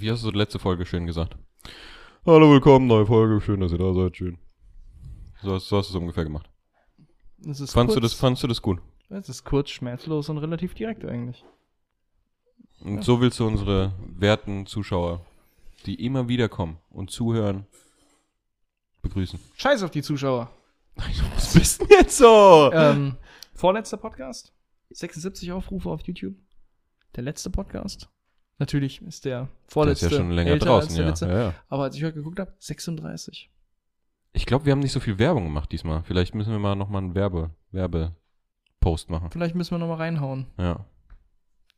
Wie hast du die letzte Folge schön gesagt? Hallo, willkommen, neue Folge. Schön, dass ihr da seid. Schön. So hast, so hast du es ungefähr gemacht. Es ist Fandst du, kurz, das, fandst du das gut? Es ist kurz, schmerzlos und relativ direkt eigentlich. Und Ja. so willst du unsere werten Zuschauer, die immer wieder kommen und zuhören, begrüßen. Scheiß auf die Zuschauer. Was bist denn jetzt so? ähm, vorletzter Podcast. 76 Aufrufe auf YouTube. Der letzte Podcast. Natürlich ist der Der ist vorletzte ja schon länger draußen, ja. letzte. ja, ja. Aber als ich heute geguckt habe, 36. Ich glaube, wir haben nicht so viel Werbung gemacht diesmal. Vielleicht müssen wir mal nochmal einen Werbe, Werbepost machen. Vielleicht müssen wir nochmal reinhauen. Ja.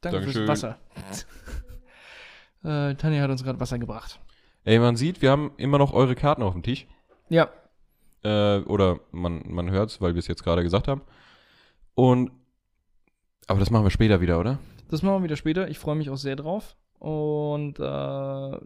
Danke Dankeschön. fürs Wasser. äh, Tanja hat uns gerade Wasser gebracht. Ey, man sieht, wir haben immer noch eure Karten auf dem Tisch. Ja, Äh, oder man, man hört es, weil wir es jetzt gerade gesagt haben. Und. Aber das machen wir später wieder, oder? Das machen wir wieder später. Ich freue mich auch sehr drauf. Und äh,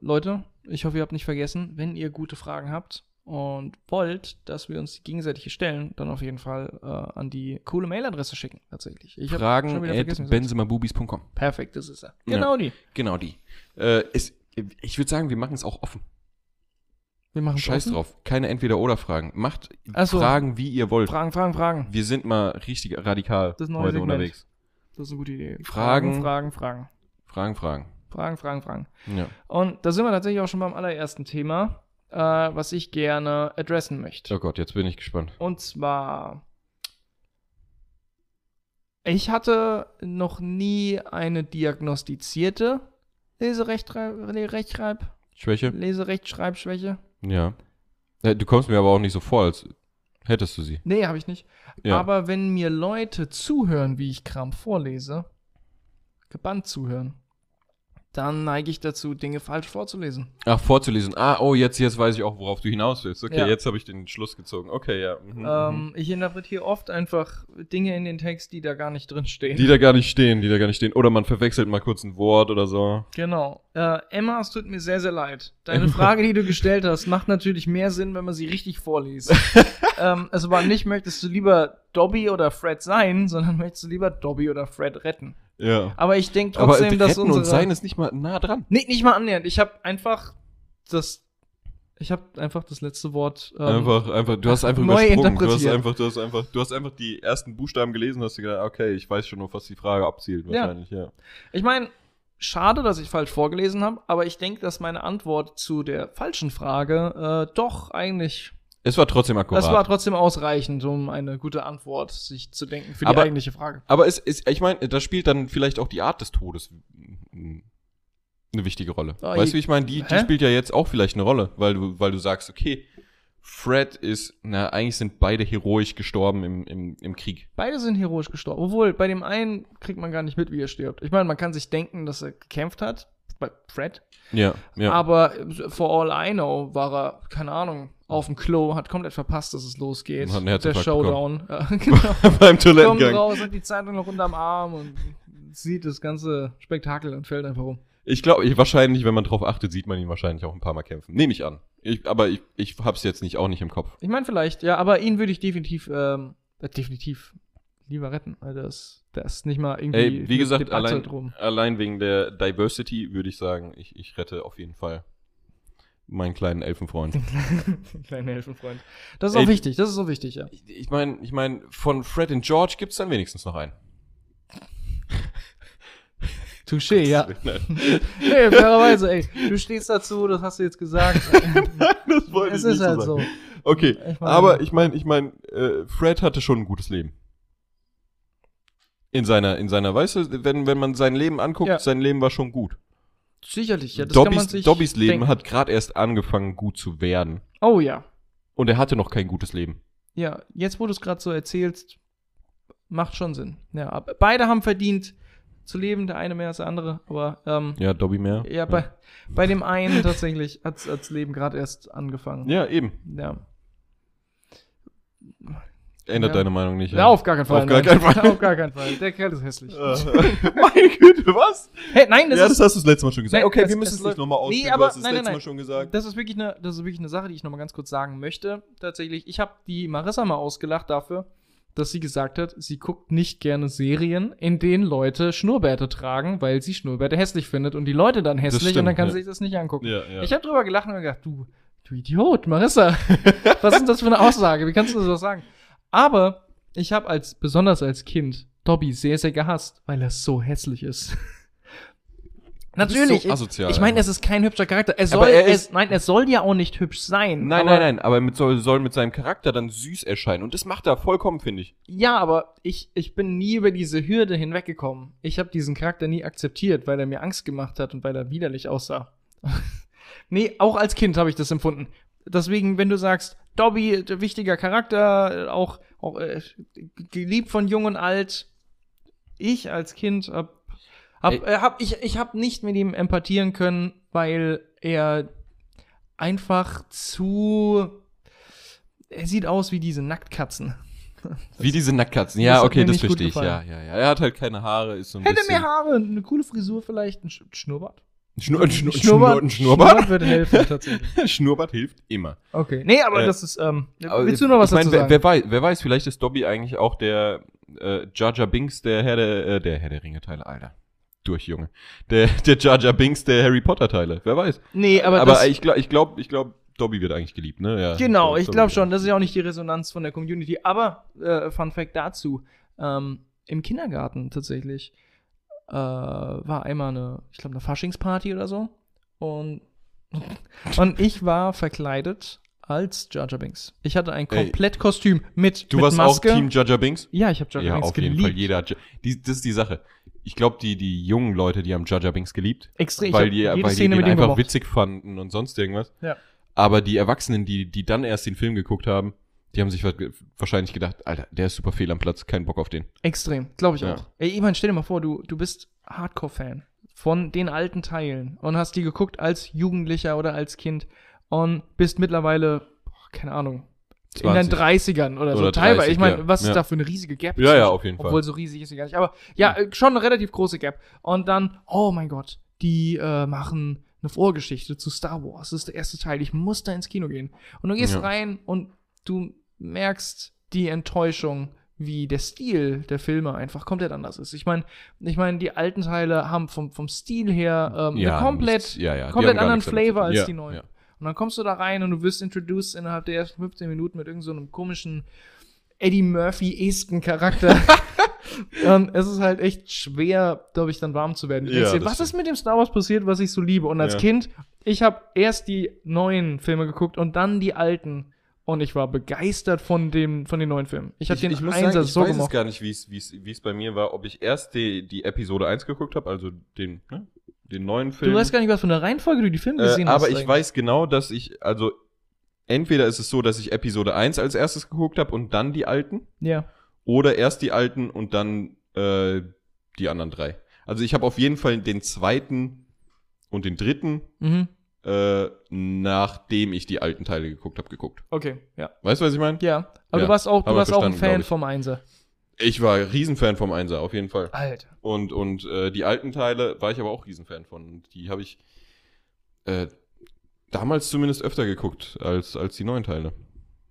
Leute, ich hoffe, ihr habt nicht vergessen, wenn ihr gute Fragen habt und wollt, dass wir uns gegenseitig stellen, dann auf jeden Fall äh, an die coole Mailadresse schicken, tatsächlich. Ich Fragen at benzemabubis.com. Perfekt, das ist er. Ja. Genau die. Genau die. Äh, es, ich würde sagen, wir machen es auch offen. Wir machen Scheiß drauf. Keine Entweder-Oder-Fragen. Macht Ach so. Fragen, wie ihr wollt. Fragen, Fragen, Fragen. Wir sind mal richtig radikal heute Segment. unterwegs. Das ist eine gute Idee. Fragen. Fragen, Fragen. Fragen, Fragen. Fragen, Fragen, Fragen. Ja. Und da sind wir tatsächlich auch schon beim allerersten Thema, äh, was ich gerne adressen möchte. Oh Gott, jetzt bin ich gespannt. Und zwar, ich hatte noch nie eine diagnostizierte Leserechtschreib, Schwäche? Leserechtschreibschwäche. Ja. ja. Du kommst mir aber auch nicht so vor, als hättest du sie. Nee, habe ich nicht. Ja. Aber wenn mir Leute zuhören, wie ich Kram vorlese, gebannt zuhören, dann neige ich dazu, Dinge falsch vorzulesen. Ach, vorzulesen. Ah, oh, jetzt, jetzt weiß ich auch, worauf du hinaus willst. Okay, Ja. jetzt habe ich den Schluss gezogen. Okay, ja. Mhm, mhm. Ähm, ich interpretiere oft einfach Dinge in den Text, die da gar nicht drin stehen. Die da gar nicht stehen, die da gar nicht stehen. Oder man verwechselt mal kurz ein Wort oder so. Genau. Äh, Emma, es tut mir sehr, sehr leid. Deine Frage, die du gestellt hast, macht natürlich mehr Sinn, wenn man sie richtig vorliest. ähm, es war nicht, möchtest du lieber Dobby oder Fred sein, sondern möchtest du lieber Dobby oder Fred retten. Ja. Aber ich denke Aber trotzdem, dass retten unsere... und sein ist nicht mal nah dran. nee, nicht mal annähernd. Ich habe einfach das... Ich habe einfach das letzte Wort... ähm, einfach, einfach, du hast einfach neu übersprungen. Du hast einfach, du hast einfach, du hast einfach die ersten Buchstaben gelesen und hast dir gedacht, okay, ich weiß schon, auf was die Frage abzielt, Ja. wahrscheinlich, ja. Ich meine, schade, dass ich falsch vorgelesen habe, aber ich denke, dass meine Antwort zu der falschen Frage äh, doch eigentlich Es war trotzdem akkurat. Das war trotzdem ausreichend, um eine gute Antwort sich zu denken für die Aber- eigentliche Frage. Aber es ist, ich meine, da spielt dann vielleicht auch die Art des Todes eine wichtige Rolle. Oh, weißt du, wie ich meine? Die, die spielt ja jetzt auch vielleicht eine Rolle, weil du, weil du sagst, okay, Fred ist, na, eigentlich sind beide heroisch gestorben im, im, im Krieg. Beide sind heroisch gestorben. Obwohl, bei dem einen kriegt man gar nicht mit, wie er stirbt. Ich meine, man kann sich denken, dass er gekämpft hat, bei Fred. Ja, ja. Aber for all I know war er, keine Ahnung, auf dem Klo, hat komplett verpasst, dass es losgeht. Und hat Der Showdown. Ja, genau. Beim Kommt Toilettengang. raus, hat die Zeitung noch unterm Arm und sieht das ganze Spektakel und fällt einfach um. Ich glaube, ich, wahrscheinlich, wenn man drauf achtet, sieht man ihn wahrscheinlich auch ein paar Mal kämpfen. Nehme ich an. Ich, aber ich, ich hab's jetzt nicht, auch nicht im Kopf. Ich meine vielleicht, ja, aber ihn würde ich definitiv, ähm, äh, definitiv lieber retten. Also das, das ist nicht mal irgendwie. Ey, wie gesagt, allein, allein wegen der Diversity würde ich sagen, ich, ich rette auf jeden Fall meinen kleinen Elfenfreund. Kleiner Helfenfreund. Das ist Ey, auch wichtig, das ist auch wichtig, ja. Ich- meine, ich mein, von Fred und George gibt's dann wenigstens noch einen. Touché, ja. Nein, Nee, fairerweise, ey. Du stehst dazu, das hast du jetzt gesagt. das wollte es ich ist nicht halt so so. sagen. Okay, Ich mein- aber ich meine, ich meine, äh, Fred hatte schon ein gutes Leben. In seiner, in seiner, weißt du, wenn, wenn man sein Leben anguckt, Ja. sein Leben war schon gut. Sicherlich, ja. Das kann man Dobbys, sich Dobbys Leben denken. hat gerade erst angefangen, gut zu werden. Oh ja. Und er hatte noch kein gutes Leben. Ja, jetzt wo du es gerade so erzählst, macht schon Sinn. Ja, beide haben verdient zu leben, der eine mehr als der andere, aber ähm, Ja, Dobby mehr. ja, bei, bei dem einen tatsächlich hat das Leben gerade erst angefangen. Ja, eben. Ja. Ändert Ja. deine Meinung nicht. Ja, auf gar keinen Fall. Auf gar keinen Fall. auf gar keinen Fall. Der Kerl ist hässlich. Meine Güte, was? Hey, nein, das ja, ist das hast du das letzte Mal schon gesagt. Nein, okay, wir müssen es nicht nochmal Nee, ausführen. aber- du hast es nein, letzte nein, Mal schon gesagt. Das ist wirklich eine, das ist wirklich eine Sache, die ich nochmal ganz kurz sagen möchte. Tatsächlich, ich habe die Marissa mal ausgelacht dafür, dass sie gesagt hat, sie guckt nicht gerne Serien, in denen Leute Schnurrbärte tragen, weil sie Schnurrbärte hässlich findet und die Leute dann hässlich und stimmt, dann kann ja. sie sich das nicht angucken. Ja, ja. Ich habe drüber gelacht und gedacht, du, du Idiot, Marissa, was ist denn das für eine Aussage? Wie kannst du das sagen? Aber ich habe als, besonders als Kind, Dobby sehr, sehr gehasst, weil er so hässlich ist. Natürlich. so asozial ich meine, es ist kein hübscher Charakter. Es Aber soll, er es, ist- nein, es soll ja auch nicht hübsch sein. Nein, nein, nein, aber mit, soll, soll mit seinem Charakter dann süß erscheinen. Und das macht er vollkommen, finde ich. Ja, aber ich, ich bin nie über diese Hürde hinweggekommen. Ich habe diesen Charakter nie akzeptiert, weil er mir Angst gemacht hat und weil er widerlich aussah. nee, auch als Kind habe ich das empfunden. Deswegen, wenn du sagst, Dobby, wichtiger Charakter, auch, auch äh, geliebt von jung und alt, ich als Kind hab, hab, äh, hab ich, ich hab nicht mit ihm empathieren können, weil er einfach zu, er sieht aus wie diese Nacktkatzen. Wie diese Nacktkatzen. Ja, okay, das verstehe ich. Ja, ja, ja. Er hat halt keine Haare, ist so ein Hätte bisschen. mehr Haare, eine coole Frisur vielleicht, ein Sch Schnurrbart. Schnur, Schnur, Schnurrbart, ein Schnurrbart? würde helfen, tatsächlich. Schnurrbart hilft immer. Okay. Nee, aber Äh, das ist, ähm, willst du noch was ich mein, dazu wer, sagen? wer, weiß, wer weiß, vielleicht ist Dobby eigentlich auch der äh, Jar Jar Binks der Herr der, äh, der Herr der Ringe-Teile, Alter. Durch, Junge. Der, der Jar Jar Binks der Harry Potter-Teile. Wer weiß. nee, aber, Aber, das, ich glaube, ich glaube, ich glaube, Dobby wird eigentlich geliebt, ne? Ja, genau, Dobby ich glaube schon, das ist ja auch nicht die Resonanz von der Community. Aber, äh, Fun Fact dazu, ähm, im Kindergarten tatsächlich äh, war einmal eine, ich glaube, eine Faschingsparty oder so. Und, und ich war verkleidet als Jar Jar Binks. Ich hatte ein. Komplettkostüm mit, Du mit warst Maske. auch Team Jar Jar Binks? Ja, ich habe Jar Jar Ja, Binks auf jeden geliebt. Fall. Jeder. Die, das ist die Sache. Ich glaube, die, die jungen Leute, die haben Jar Jar Binks geliebt. Extrem. weil die, weil die den einfach gemocht. witzig fanden und sonst irgendwas. Ja. Aber die Erwachsenen, die, die dann erst den Film geguckt haben, die haben sich wa- wahrscheinlich gedacht, Alter, der ist super fehl am Platz, kein Bock auf den. Extrem, glaube ich Ja. auch. Ey, Ivan, stell dir mal vor, du, du bist Hardcore-Fan von den alten Teilen und hast die geguckt als Jugendlicher oder als Kind und bist mittlerweile, boah, keine Ahnung, in deinen 20. 30ern oder, so. Oder Teilweise. 30, ich meine, ja. was ist Ja. da für eine riesige Gap? Ja, ja, auf jeden Fall. Obwohl so riesig ist sie gar nicht. Aber ja, äh, schon eine relativ große Gap. Und dann, oh mein Gott, die äh, machen eine Vorgeschichte zu Star Wars. Das ist der erste Teil. Ich muss da ins Kino gehen. Und du gehst Ja. rein und du merkst die Enttäuschung, wie der Stil der Filme einfach komplett anders ist. Ich meine, ich meine, die alten Teile haben vom, vom Stil her ähm, Ja, eine komplett, ja, ja, komplett anderen Flavor als die neuen. Und dann kommst du da rein und du wirst introduced innerhalb der ersten 15 Minuten mit irgendeinem so komischen Eddie Murphy-esken Charakter. und es ist halt echt schwer, glaube ich, dann warm zu werden. Ja, dir, was ist mit dem Star Wars passiert, was ich so liebe? Und als Ja. Kind, ich habe erst die neuen Filme geguckt und dann die alten. Und ich war begeistert von, dem, von den neuen Filmen. Ich habe den ich Einser sagen, ich so weiß es gemocht. gar nicht, wie es- wie es wie es bei mir war, ob ich erst die, die Episode 1 geguckt habe, also den, ne, den neuen Film. Du weißt gar nicht, was für eine Reihenfolge du die Filme gesehen äh, hast. aber ich eigentlich. weiß genau, dass ich, also entweder ist es so, dass ich Episode 1 als erstes geguckt habe und dann die alten, Ja. oder erst die alten und dann äh, die anderen drei. Also ich habe auf jeden Fall den zweiten und den dritten, Mhm. Äh, nachdem ich die alten Teile geguckt habe, geguckt. Okay, ja. Weißt du, was ich meine? Ja. Aber Ja, du warst auch, du warst auch ein Fan vom Einser. Ich war Riesenfan vom Einser, auf jeden Fall. Alter. Und, und äh, die alten Teile war ich aber auch Riesenfan von. Und die habe ich äh, damals zumindest öfter geguckt als, als die neuen Teile.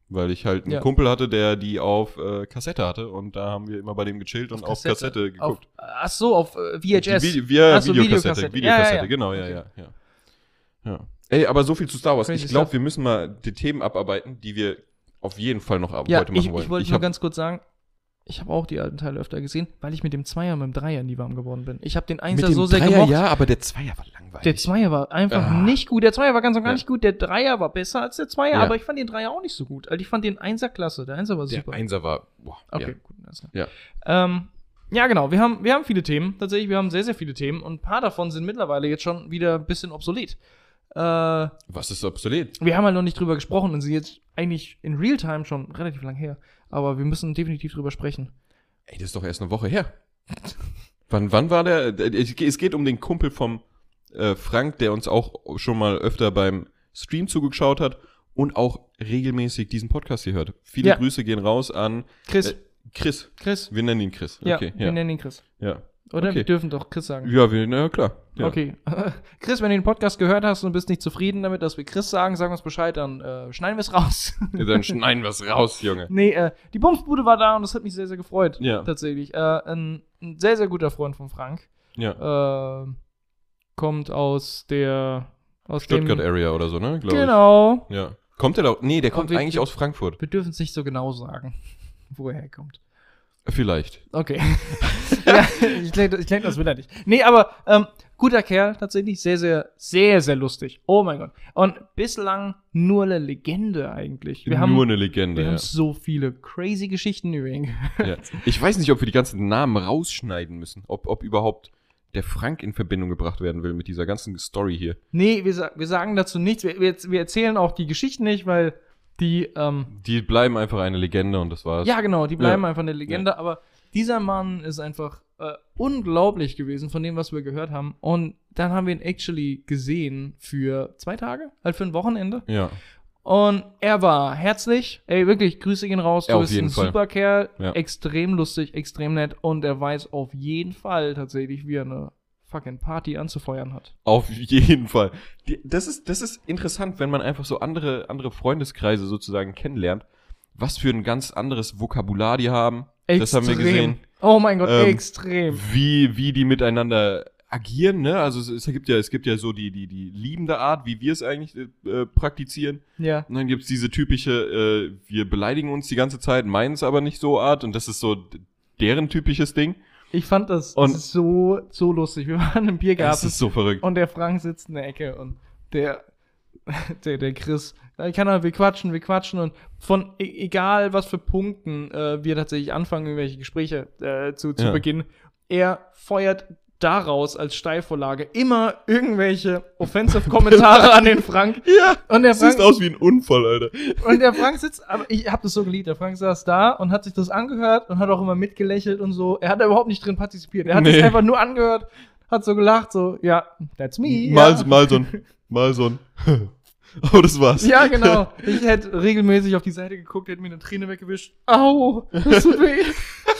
Weil ich halt einen Ja. Kumpel hatte, der die auf äh, Kassette hatte und da haben wir immer bei dem gechillt und auf Kassette, Auf, geguckt. ach so, auf äh, VHS. Die Vide ja, Ach so, Videokassette, Videokassette. Videokassette, Ja, ja, genau, ja, Okay. ja, ja. Ja. Ey, aber so viel zu Star Wars. Crazy ich glaube, wir müssen mal die Themen abarbeiten, die wir auf jeden Fall noch ab Ja, heute machen ich, wollen. ich wollte nur ganz kurz sagen, ich habe auch die alten Teile öfter gesehen, weil ich mit dem Zweier und mit dem Dreier nie warm geworden bin. Ich habe den Einser so sehr Dreier, gemocht. ja, aber der Zweier war langweilig. Der Zweier war einfach Ah. nicht gut. Der Zweier war ganz und gar Ja. nicht gut. Der Dreier war besser als der Zweier, Ja. aber ich fand den Dreier auch nicht so gut. Also ich fand den Einser klasse. Der Einser war der super. Einser war, boah, okay, ja. gut. Klar. Ja. Ähm, ja, genau. Wir haben, wir haben viele Themen. Tatsächlich, wir haben sehr, sehr viele Themen. Und ein paar davon sind mittlerweile jetzt schon wieder ein bisschen obsolet. Äh, Was ist obsolet? wir haben halt noch nicht drüber gesprochen und sind jetzt eigentlich in Realtime schon relativ lang her. Aber wir müssen definitiv drüber sprechen. Ey, das ist doch erst eine Woche her. wann, wann war der? Es geht um den Kumpel vom äh, Frank, der uns auch schon mal öfter beim Stream zugeschaut hat und auch regelmäßig diesen Podcast hier hört. Viele Ja. Grüße gehen raus an Chris, äh, Chris. Chris. Wir nennen ihn Chris. Ja, Okay, wir ja. nennen ihn Chris. ja. Oder? Okay. Wir dürfen doch Chris sagen. Ja, wir, na ja, klar. Ja. Okay. Chris, wenn du den Podcast gehört hast und bist nicht zufrieden damit, dass wir Chris sagen, sag uns Bescheid, dann äh, schneiden wir es raus. Ja, Dann schneiden wir es raus, Junge. nee, äh, die Bumsbude war da und das hat mich sehr, sehr gefreut. Ja. Tatsächlich. Äh, ein, ein sehr, sehr guter Freund von Frank. Ja. Äh, kommt aus der. Aus Stuttgart dem, Area oder so, ne? Genau. Ich. Ja. Kommt der da? Nee, der kommt wir- eigentlich aus Frankfurt. Wir dürfen es nicht so genau sagen, wo er herkommt. Vielleicht. Okay. ja, ich denke, ich denk, das will er nicht. Nee, aber ähm, guter Kerl, tatsächlich. Sehr, sehr, sehr, sehr lustig. Oh mein Gott. Und bislang nur eine Legende eigentlich. Wir haben, Nur eine Legende. wir Ja. haben so viele crazy Geschichten über ihn. Ja. Ich weiß nicht, ob wir die ganzen Namen rausschneiden müssen. Ob, ob überhaupt der Frank in Verbindung gebracht werden will mit dieser ganzen Story hier. nee, wir, wir sagen dazu nichts. Wir, wir, wir erzählen auch die Geschichten nicht, weil die, ähm, Die bleiben einfach eine Legende und das war's. ja genau, die bleiben Ja. einfach eine Legende. Aber dieser Mann ist einfach äh, unglaublich gewesen von dem, was wir gehört haben. Und dann haben wir ihn actually gesehen für zwei Tage, halt für ein Wochenende. Ja. Und er war herzlich. Ey, wirklich, Grüße gehen raus. Du Ja, bist ein Fall. super Kerl. Ja. Extrem lustig, extrem nett. Und er weiß auf jeden Fall tatsächlich, wie er eine fucking Party anzufeuern hat. Auf jeden Fall. Die, das, ist, das ist interessant, wenn man einfach so andere, andere Freundeskreise sozusagen kennenlernt. Was für ein ganz anderes Vokabular die haben. Das haben wir gesehen. Oh mein Gott, Ähm, extrem. Wie, wie die miteinander agieren, ne? Also es, es gibt ja, es gibt ja so die, die, die liebende Art, wie wir es eigentlich äh, praktizieren. Ja. Und dann gibt's diese typische, äh, wir beleidigen uns die ganze Zeit, meinen es aber nicht so Art. Und das ist so deren typisches Ding. Ich fand das, Und- das so, so lustig. Wir waren im Das Biergarten ist so verrückt. und der Frank sitzt in der Ecke und der, der, der Chris, keine Ahnung, wir quatschen, wir quatschen und von e egal was für Punkten äh, wir tatsächlich anfangen, irgendwelche Gespräche äh, zu, zu Ja. beginnen, er feuert daraus als Steilvorlage immer irgendwelche offensive Kommentare an den Frank. Ja, Und der das sieht Frank, aus wie ein Unfall, Alter. und der Frank sitzt, aber ich hab das so geliebt. Der Frank saß da und hat sich das angehört und hat auch immer mitgelächelt und so. Er hat da überhaupt nicht drin partizipiert. Er hat Nee. sich einfach nur angehört, hat so gelacht, so, ja, that's me. Mal, ja. mal so ein, mal so ein. Oh, das war's. Ja, genau. Ich hätte regelmäßig auf die Seite geguckt, hätte mir eine Träne weggewischt. Au, das tut weh.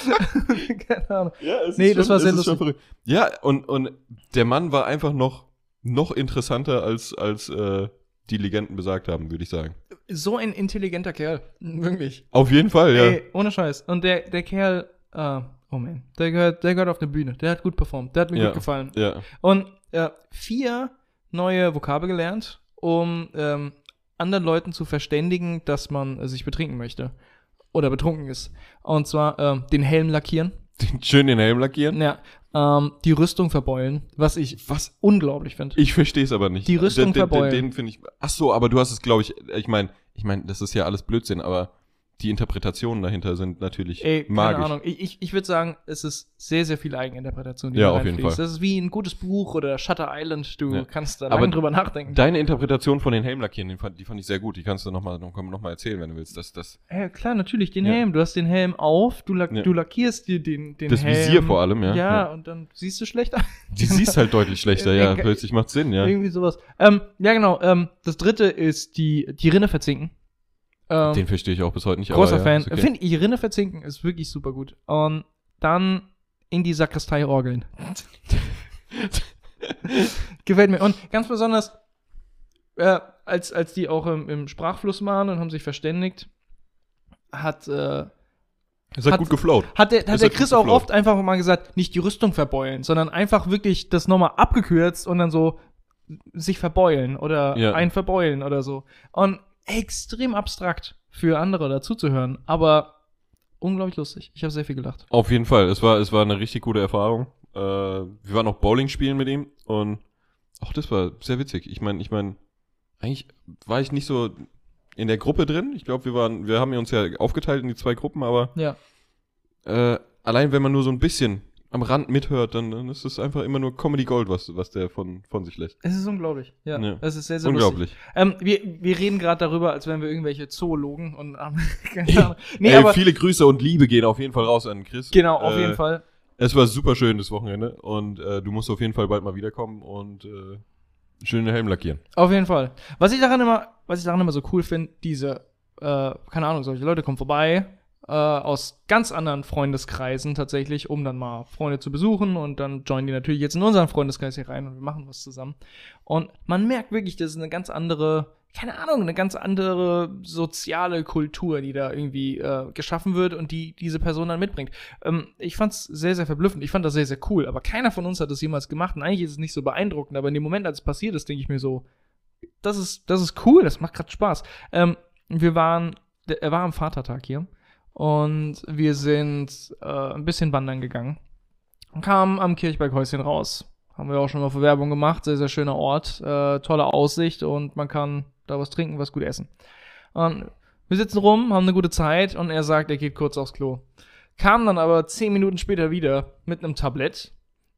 Keine Ahnung. Ja, es Nee, ist das schon, war sehr es ist schon lustig. Ja, und, und der Mann war einfach noch, noch interessanter, als, als äh, die Legenden besagt haben, würde ich sagen. So ein intelligenter Kerl. Wirklich. Auf jeden Fall, ja. Ey, ohne Scheiß. Und der, der Kerl, äh, oh man, der gehört, der gehört auf der Bühne. Der hat gut performt. Der hat mir Ja. gut gefallen. Ja. Und äh, vier neue Vokabel gelernt, um ähm, anderen Leuten zu verständigen, dass man sich betrinken möchte. Oder betrunken ist. Und zwar ähm, den Helm lackieren. Schön den Helm lackieren. Ja. Ähm, die Rüstung verbeulen, was ich Was? unglaublich finde. Ich verstehe es aber nicht. Die Rüstung den, den, verbeulen. Den, den finde ich. Ach so, aber du hast es, glaube ich. Ich meine, ich meine, das ist ja alles Blödsinn, aber die Interpretationen dahinter sind natürlich Ey, keine magisch. Ahnung. Ich, ich, ich würde sagen, es ist sehr, sehr viel Eigeninterpretation, die Ja, auf jeden. Fall. Das ist wie ein gutes Buch oder Shutter Island. Du Ja. kannst da lange drüber nachdenken. Deine Interpretation von den Helmlackieren, die fand, die fand ich sehr gut. Die kannst du nochmal noch, noch mal erzählen, wenn du willst. Das, das, Ja, klar, natürlich, den Ja. Helm. Du hast den Helm auf, du, lack, du lackierst dir den, den das Helm. Visier vor allem, ja. Ja, und dann siehst du schlechter. Die siehst halt deutlich schlechter, ja. Plötzlich macht Sinn, ja. Irgendwie sowas. Ähm, ja, genau. Ähm, das dritte ist die, die Rinne verzinken. Ähm, Den verstehe ich auch bis heute nicht. großer Fan. Ja, ist okay. Finde ich, Rinne verzinken ist wirklich super gut. Und dann in die Sakristei orgeln. Gefällt mir. Und ganz besonders, äh, als, als die auch im, im Sprachfluss waren und haben sich verständigt, hat, äh, Es hat, hat- gut geflowt. hat der, hat Ist der halt Chris auch geflowt. oft einfach mal gesagt, nicht die Rüstung verbeulen, sondern einfach wirklich das nochmal abgekürzt und dann so sich verbeulen oder Ja. ein verbeulen oder so. Und extrem abstrakt für andere dazuzuhören, aber unglaublich lustig. Ich habe sehr viel gelacht. Auf jeden Fall. Es war, es war eine richtig gute Erfahrung. Äh, wir waren auch Bowling spielen mit ihm und auch das war sehr witzig. Ich meine, ich meine, eigentlich war ich nicht so in der Gruppe drin. Ich glaube, wir waren, wir haben uns ja aufgeteilt in die zwei Gruppen, aber Ja. äh, allein wenn man nur so ein bisschen am Rand mithört, dann, dann ist es einfach immer nur Comedy Gold, was, was der von, von sich lässt. Es ist unglaublich. Ja, Ja. es ist sehr, sehr Unglaublich. Ähm, wir, wir reden gerade darüber, als wären wir irgendwelche Zoologen und ähm, keine Ahnung. Nee, Ey, aber viele Grüße und Liebe gehen auf jeden Fall raus an Chris. genau, auf Äh, jeden Fall. Es war super schön das Wochenende und äh, du musst auf jeden Fall bald mal wiederkommen und äh, schöne Helm lackieren. Auf jeden Fall. Was ich daran immer, was ich daran immer so cool finde, diese, äh, keine Ahnung, solche Leute kommen vorbei, äh, aus ganz anderen Freundeskreisen tatsächlich, um dann mal Freunde zu besuchen und dann joinen die natürlich jetzt in unseren Freundeskreis hier rein und wir machen was zusammen. Und man merkt wirklich, das ist eine ganz andere, keine Ahnung, eine ganz andere soziale Kultur, die da irgendwie äh, geschaffen wird und die diese Person dann mitbringt. Ähm, ich fand es sehr, sehr verblüffend. Ich fand das sehr, sehr cool, aber keiner von uns hat das jemals gemacht und eigentlich ist es nicht so beeindruckend, aber in dem Moment, als es passiert ist, denke ich mir so, das ist, das ist cool, das macht gerade Spaß. Ähm, wir waren, er war am Vatertag hier und wir sind äh, ein bisschen wandern gegangen und kamen am Kirchberghäuschen raus. Haben wir auch schon mal für Werbung gemacht, sehr, sehr schöner Ort, äh, tolle Aussicht und man kann da was trinken, was gut essen. Und wir sitzen rum, haben eine gute Zeit und er sagt, er geht kurz aufs Klo. Kam dann aber zehn Minuten später wieder mit einem Tablett,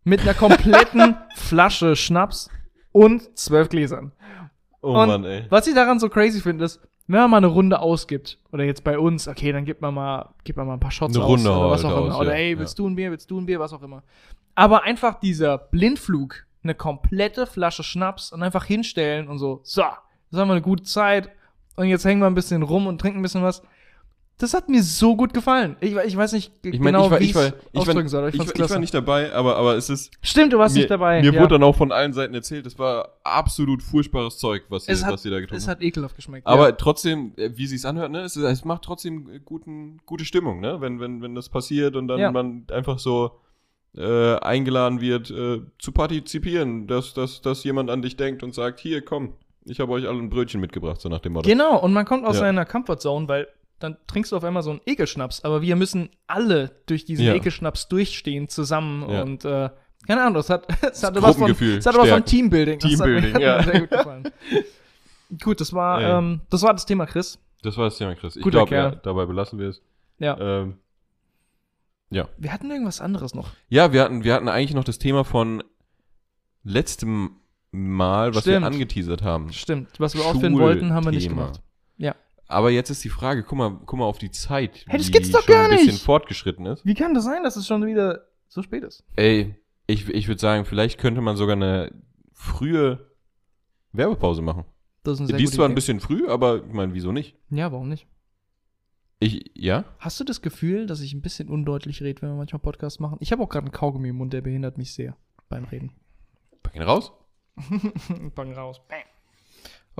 mit einer kompletten Flasche Schnaps und zwölf Gläsern. Oh Und Mann, ey. Was ich daran so crazy finde, ist, wenn man mal eine Runde ausgibt, oder jetzt bei uns, okay, dann gibt man mal, gibt man mal ein paar Shots Eine aus, Runde oder was halt auch immer. aus, Oder ja, ey, ja. willst du ein Bier, willst du ein Bier, was auch immer. Aber einfach dieser Blindflug, eine komplette Flasche Schnaps und einfach hinstellen und so, so, jetzt haben wir eine gute Zeit und jetzt hängen wir ein bisschen rum und trinken ein bisschen was. Das hat mir so gut gefallen. Ich, ich weiß nicht Ich meine, genau, ich war, wie ich war, ich war, ausdrücken soll, ich, ich ich war nicht dabei, aber, aber es ist, Stimmt, du warst mir, nicht dabei. mir ja. wurde dann auch von allen Seiten erzählt, es war absolut furchtbares Zeug, was sie, es hat, was sie da getrunken es haben. hat ekelhaft geschmeckt. Aber ja. trotzdem, äh, wie sie es anhört, ne, es, es macht trotzdem guten, gute Stimmung, ne, wenn, wenn, wenn das passiert und dann Ja. man einfach so äh, eingeladen wird, äh, zu partizipieren, dass, dass, dass jemand an dich denkt und sagt, hier, komm, ich habe euch alle ein Brötchen mitgebracht, so nach dem Motto. Genau, und man kommt aus Ja. seiner Comfortzone, weil dann trinkst du auf einmal so einen Ekelschnaps, aber wir müssen alle durch diesen Ja. Ekelschnaps durchstehen zusammen Ja. und äh, keine Ahnung, das hat, das hatte was von, das hatte was von. Teambuilding. Das Teambuilding, mir, ja. sehr gut gefallen. gut, das war, ähm, das war das Thema, Chris. Das war das Thema, Chris. Ich glaube, ja, dabei belassen wir es. Ja. Ähm, Wir hatten irgendwas anderes noch. ja, wir hatten, wir hatten eigentlich noch das Thema von letztem Mal, was Stimmt. wir angeteasert haben. Stimmt, was wir ausführen wollten, haben wir nicht gemacht. Ja. Aber jetzt ist die Frage, guck mal, guck mal auf die Zeit, Hey, das die gibt's doch schon gar ein bisschen nicht. fortgeschritten ist. Wie kann das sein, dass es schon wieder so spät ist? Ey, ich, ich würde sagen, vielleicht könnte man sogar eine frühe Werbepause machen. Das ist eine sehr Die ist gute zwar ein Idee. bisschen früh, aber ich meine, wieso nicht? Ja, warum nicht? Ich, ja? Hast du das Gefühl, dass ich ein bisschen undeutlich rede, wenn wir manchmal Podcasts machen? Ich habe auch gerade einen Kaugummi im Mund, der behindert mich sehr beim Reden. Pack ihn raus. Bang raus. Bam.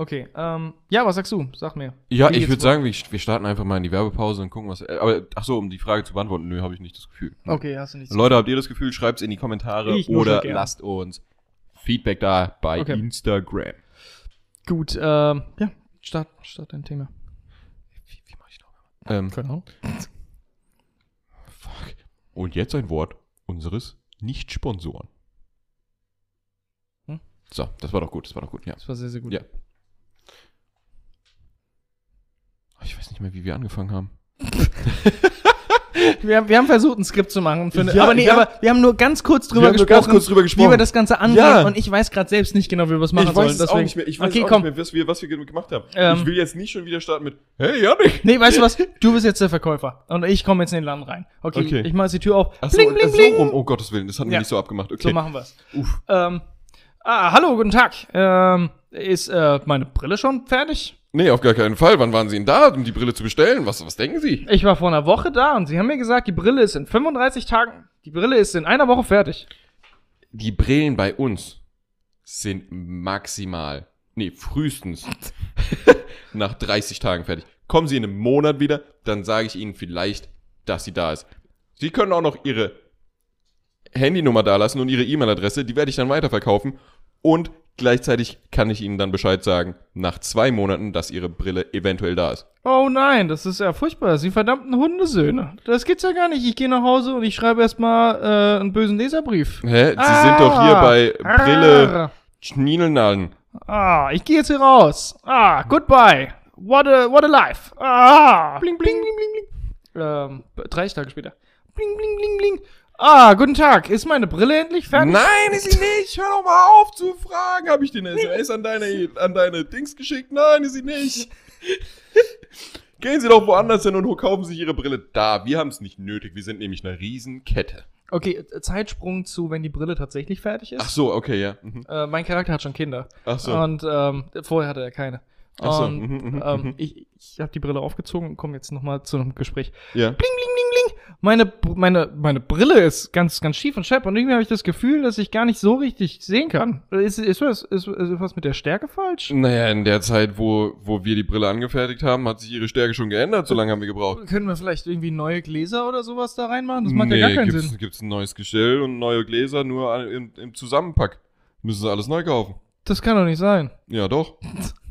Okay, ähm, ja, was sagst du? Sag mir. Ja, ich würde sagen, wir, wir starten einfach mal in die Werbepause und gucken, was. äh, Aber, ach so, um die Frage zu beantworten, nö, habe ich nicht das Gefühl. Okay, hast du nichts. Leute, habt ihr das Gefühl? Schreibt es in die Kommentare Ich oder lasst uns Feedback da bei Okay. Instagram. Gut, ähm, ja, start, start dein Thema. Wie, wie mach ich noch? Ähm, Keine Ahnung. fuck. Und jetzt ein Wort unseres Nicht-Sponsoren. Hm? So, das war doch gut, das war doch gut, ja. Das war sehr, sehr gut. Ja. Ich weiß nicht mehr, wie wir angefangen haben. Wir, wir haben versucht, ein Skript zu machen. Für, Ja, aber nee, ja. aber wir haben nur ganz kurz drüber haben gesprochen, ganz kurz drüber wie gesprochen. wir das Ganze angehen. Ja. Und ich weiß gerade selbst nicht genau, wie wir es machen ich weiß sollen. es auch deswegen- nicht mehr. Ich weiß okay, auch komm. nicht mehr, was wir, was wir gemacht haben. Ähm. ich will jetzt nicht schon wieder starten mit Hey, Janik! Nee, weißt du was? Du bist jetzt der Verkäufer. Und ich komme jetzt in den Laden rein. Okay, Okay. ich mache jetzt die Tür auf. Ach so, bling, bling, so rum. Oh Gottes Willen, das hatten wir Ja. nicht so abgemacht. Okay. So machen wir's. Uff. Ähm, ah, hallo, guten Tag. Ähm, ist äh, meine Brille schon fertig? Nee, auf gar keinen Fall. Wann waren Sie denn da, um die Brille zu bestellen? Was, was denken Sie? Ich war vor einer Woche da und Sie haben mir gesagt, die Brille ist in 35 Tagen. Die Brille ist in einer Woche fertig. Die Brillen bei uns sind maximal, nee, frühestens nach 30 Tagen fertig. Kommen Sie in einem Monat wieder, dann sage ich Ihnen vielleicht, dass sie da ist. Sie können auch noch Ihre Handynummer dalassen und Ihre E-Mail-Adresse, die werde ich dann weiterverkaufen. Und gleichzeitig kann ich Ihnen dann Bescheid sagen, nach zwei Monaten, dass Ihre Brille eventuell da ist. Oh nein, das ist ja furchtbar. Sie verdammten Hundesöhne. Das geht's ja gar nicht. Ich gehe nach Hause und ich schreibe erstmal äh, einen bösen Leserbrief. Hä? Sie sind doch hier bei Brille Ah, Schnielenallen. ah, ich gehe jetzt hier raus. Ah, goodbye. What a, what a life. Ah. Bling, bling, bling, bling, bling. Ähm, 30 Tage später. Bling, bling, bling, bling. Ah, guten Tag. Ist meine Brille endlich fertig? Nein, ist sie nicht. Hör doch mal auf zu fragen. Habe ich den SMS an deine, an deine Dings geschickt? Nein, ist sie nicht. Gehen Sie doch woanders hin und kaufen sich Ihre Brille da. Wir haben es nicht nötig. Wir sind nämlich eine Riesenkette. Okay, äh, Zeitsprung zu, wenn die Brille tatsächlich fertig ist. Ach so, okay, ja. Mhm. Äh, mein Charakter hat schon Kinder. Ach so. Und ähm, vorher hatte er keine. Ach so, Und, mhm, mhm, ähm, mhm. ich ich habe die Brille aufgezogen und komme jetzt nochmal zu einem Gespräch. Ja. Bling, bling, bling. Meine, meine, meine Brille ist ganz, ganz schief und schepp und irgendwie habe ich das Gefühl, dass ich gar nicht so richtig sehen kann. Ist, ist, was, ist, ist was mit der Stärke falsch? Naja, in der Zeit, wo, wo wir die Brille angefertigt haben, hat sich ihre Stärke schon geändert. So lange haben wir gebraucht. Können wir vielleicht irgendwie neue Gläser oder sowas da reinmachen? Das macht ja gar keinen gibt's, Sinn. gibt's ein neues Gestell und neue Gläser, nur im, im Zusammenpack. Müssen sie alles neu kaufen. Das kann doch nicht sein. Ja, doch.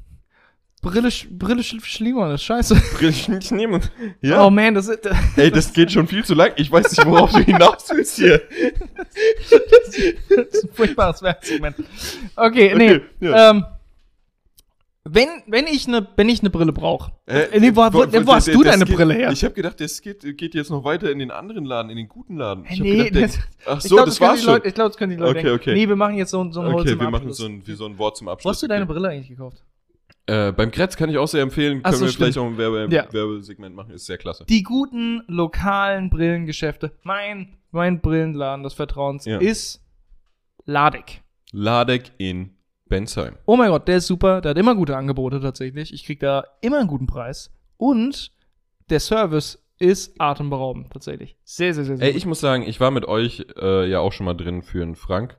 Brille, Brille sch Schlingern ist scheiße. Brillen nehmen. Ja. Oh man, das ist. Ey, das geht schon viel zu lang. Ich weiß nicht, worauf du hinaus willst hier. das ist ein furchtbares Werksegment. Okay, nee. Okay, ja. Ähm, wenn, wenn ich eine wenn ich eine Brille brauche. Äh, nee, wo, wo, wo, hast der- du das deine geht, Brille her? Ich habe gedacht, das geht, geht jetzt noch weiter in den anderen Laden, in den guten Laden. Ich nee, gedacht, das, ach ich so, glaub, das können war's schon. Leute, ich glaube, das können die Leute Okay, denken. okay. Nee, wir machen jetzt so, ein- so ein Holz okay, zum wir machen so ein, wie so ein Wort zum Abschluss. Wo hast du deine. Brille eigentlich gekauft? Äh, beim Kretz kann ich auch sehr empfehlen. Ach Können so, wir vielleicht stimmt. auch ein Werbe Ja. Werbesegment machen. Ist sehr klasse. Die guten lokalen Brillengeschäfte. Mein, mein Brillenladen des Vertrauens Ja. ist Ladek. Ladek in Bensheim. Oh mein Gott, der ist super. Der hat immer gute Angebote tatsächlich. Ich krieg da immer einen guten Preis. Und der Service ist atemberaubend tatsächlich. Sehr, sehr, sehr, sehr Ey, gut. ich muss sagen, ich war mit euch äh, ja auch schon mal drin für einen Frank.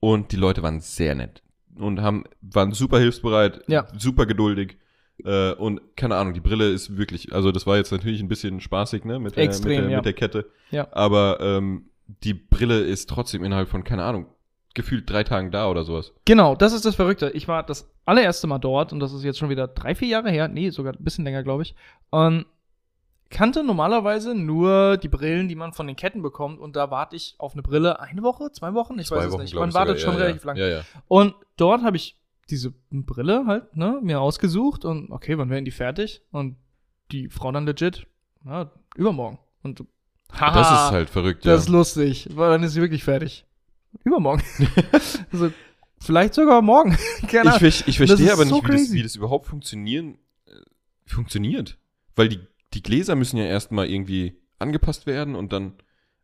Und die Leute waren sehr nett. Und haben, waren super hilfsbereit, Ja. super geduldig. Äh, und keine Ahnung, die Brille ist wirklich, also das war jetzt natürlich ein bisschen spaßig, ne? Mit der, Extrem, mit der, ja. mit der Kette. Ja. Aber ähm, die Brille ist trotzdem innerhalb von, keine Ahnung, gefühlt drei Tagen da oder sowas. Genau, das ist das Verrückte. Ich war das allererste Mal dort und das ist jetzt schon wieder drei, vier Jahre her. Nee, sogar ein bisschen länger, glaube ich. Und kannte normalerweise nur die Brillen, die man von den Ketten bekommt. Und da warte ich auf eine Brille eine Woche, zwei Wochen? Ich weiß es nicht. Man wartet sogar. schon ja, relativ ja. lang. Ja. Und dort habe ich diese Brille halt, ne, mir ausgesucht und okay, wann werden die fertig? Und die Frau dann legit, ja, übermorgen. Und haha, Das ist halt verrückt, ja. das ist lustig. Wann ist sie wirklich fertig? Übermorgen. also, vielleicht sogar morgen. Keine ich, Ahnung. ich verstehe aber nicht, so wie, das, wie das überhaupt funktionieren, äh, funktioniert. Weil die, die Gläser müssen ja erstmal irgendwie angepasst werden und dann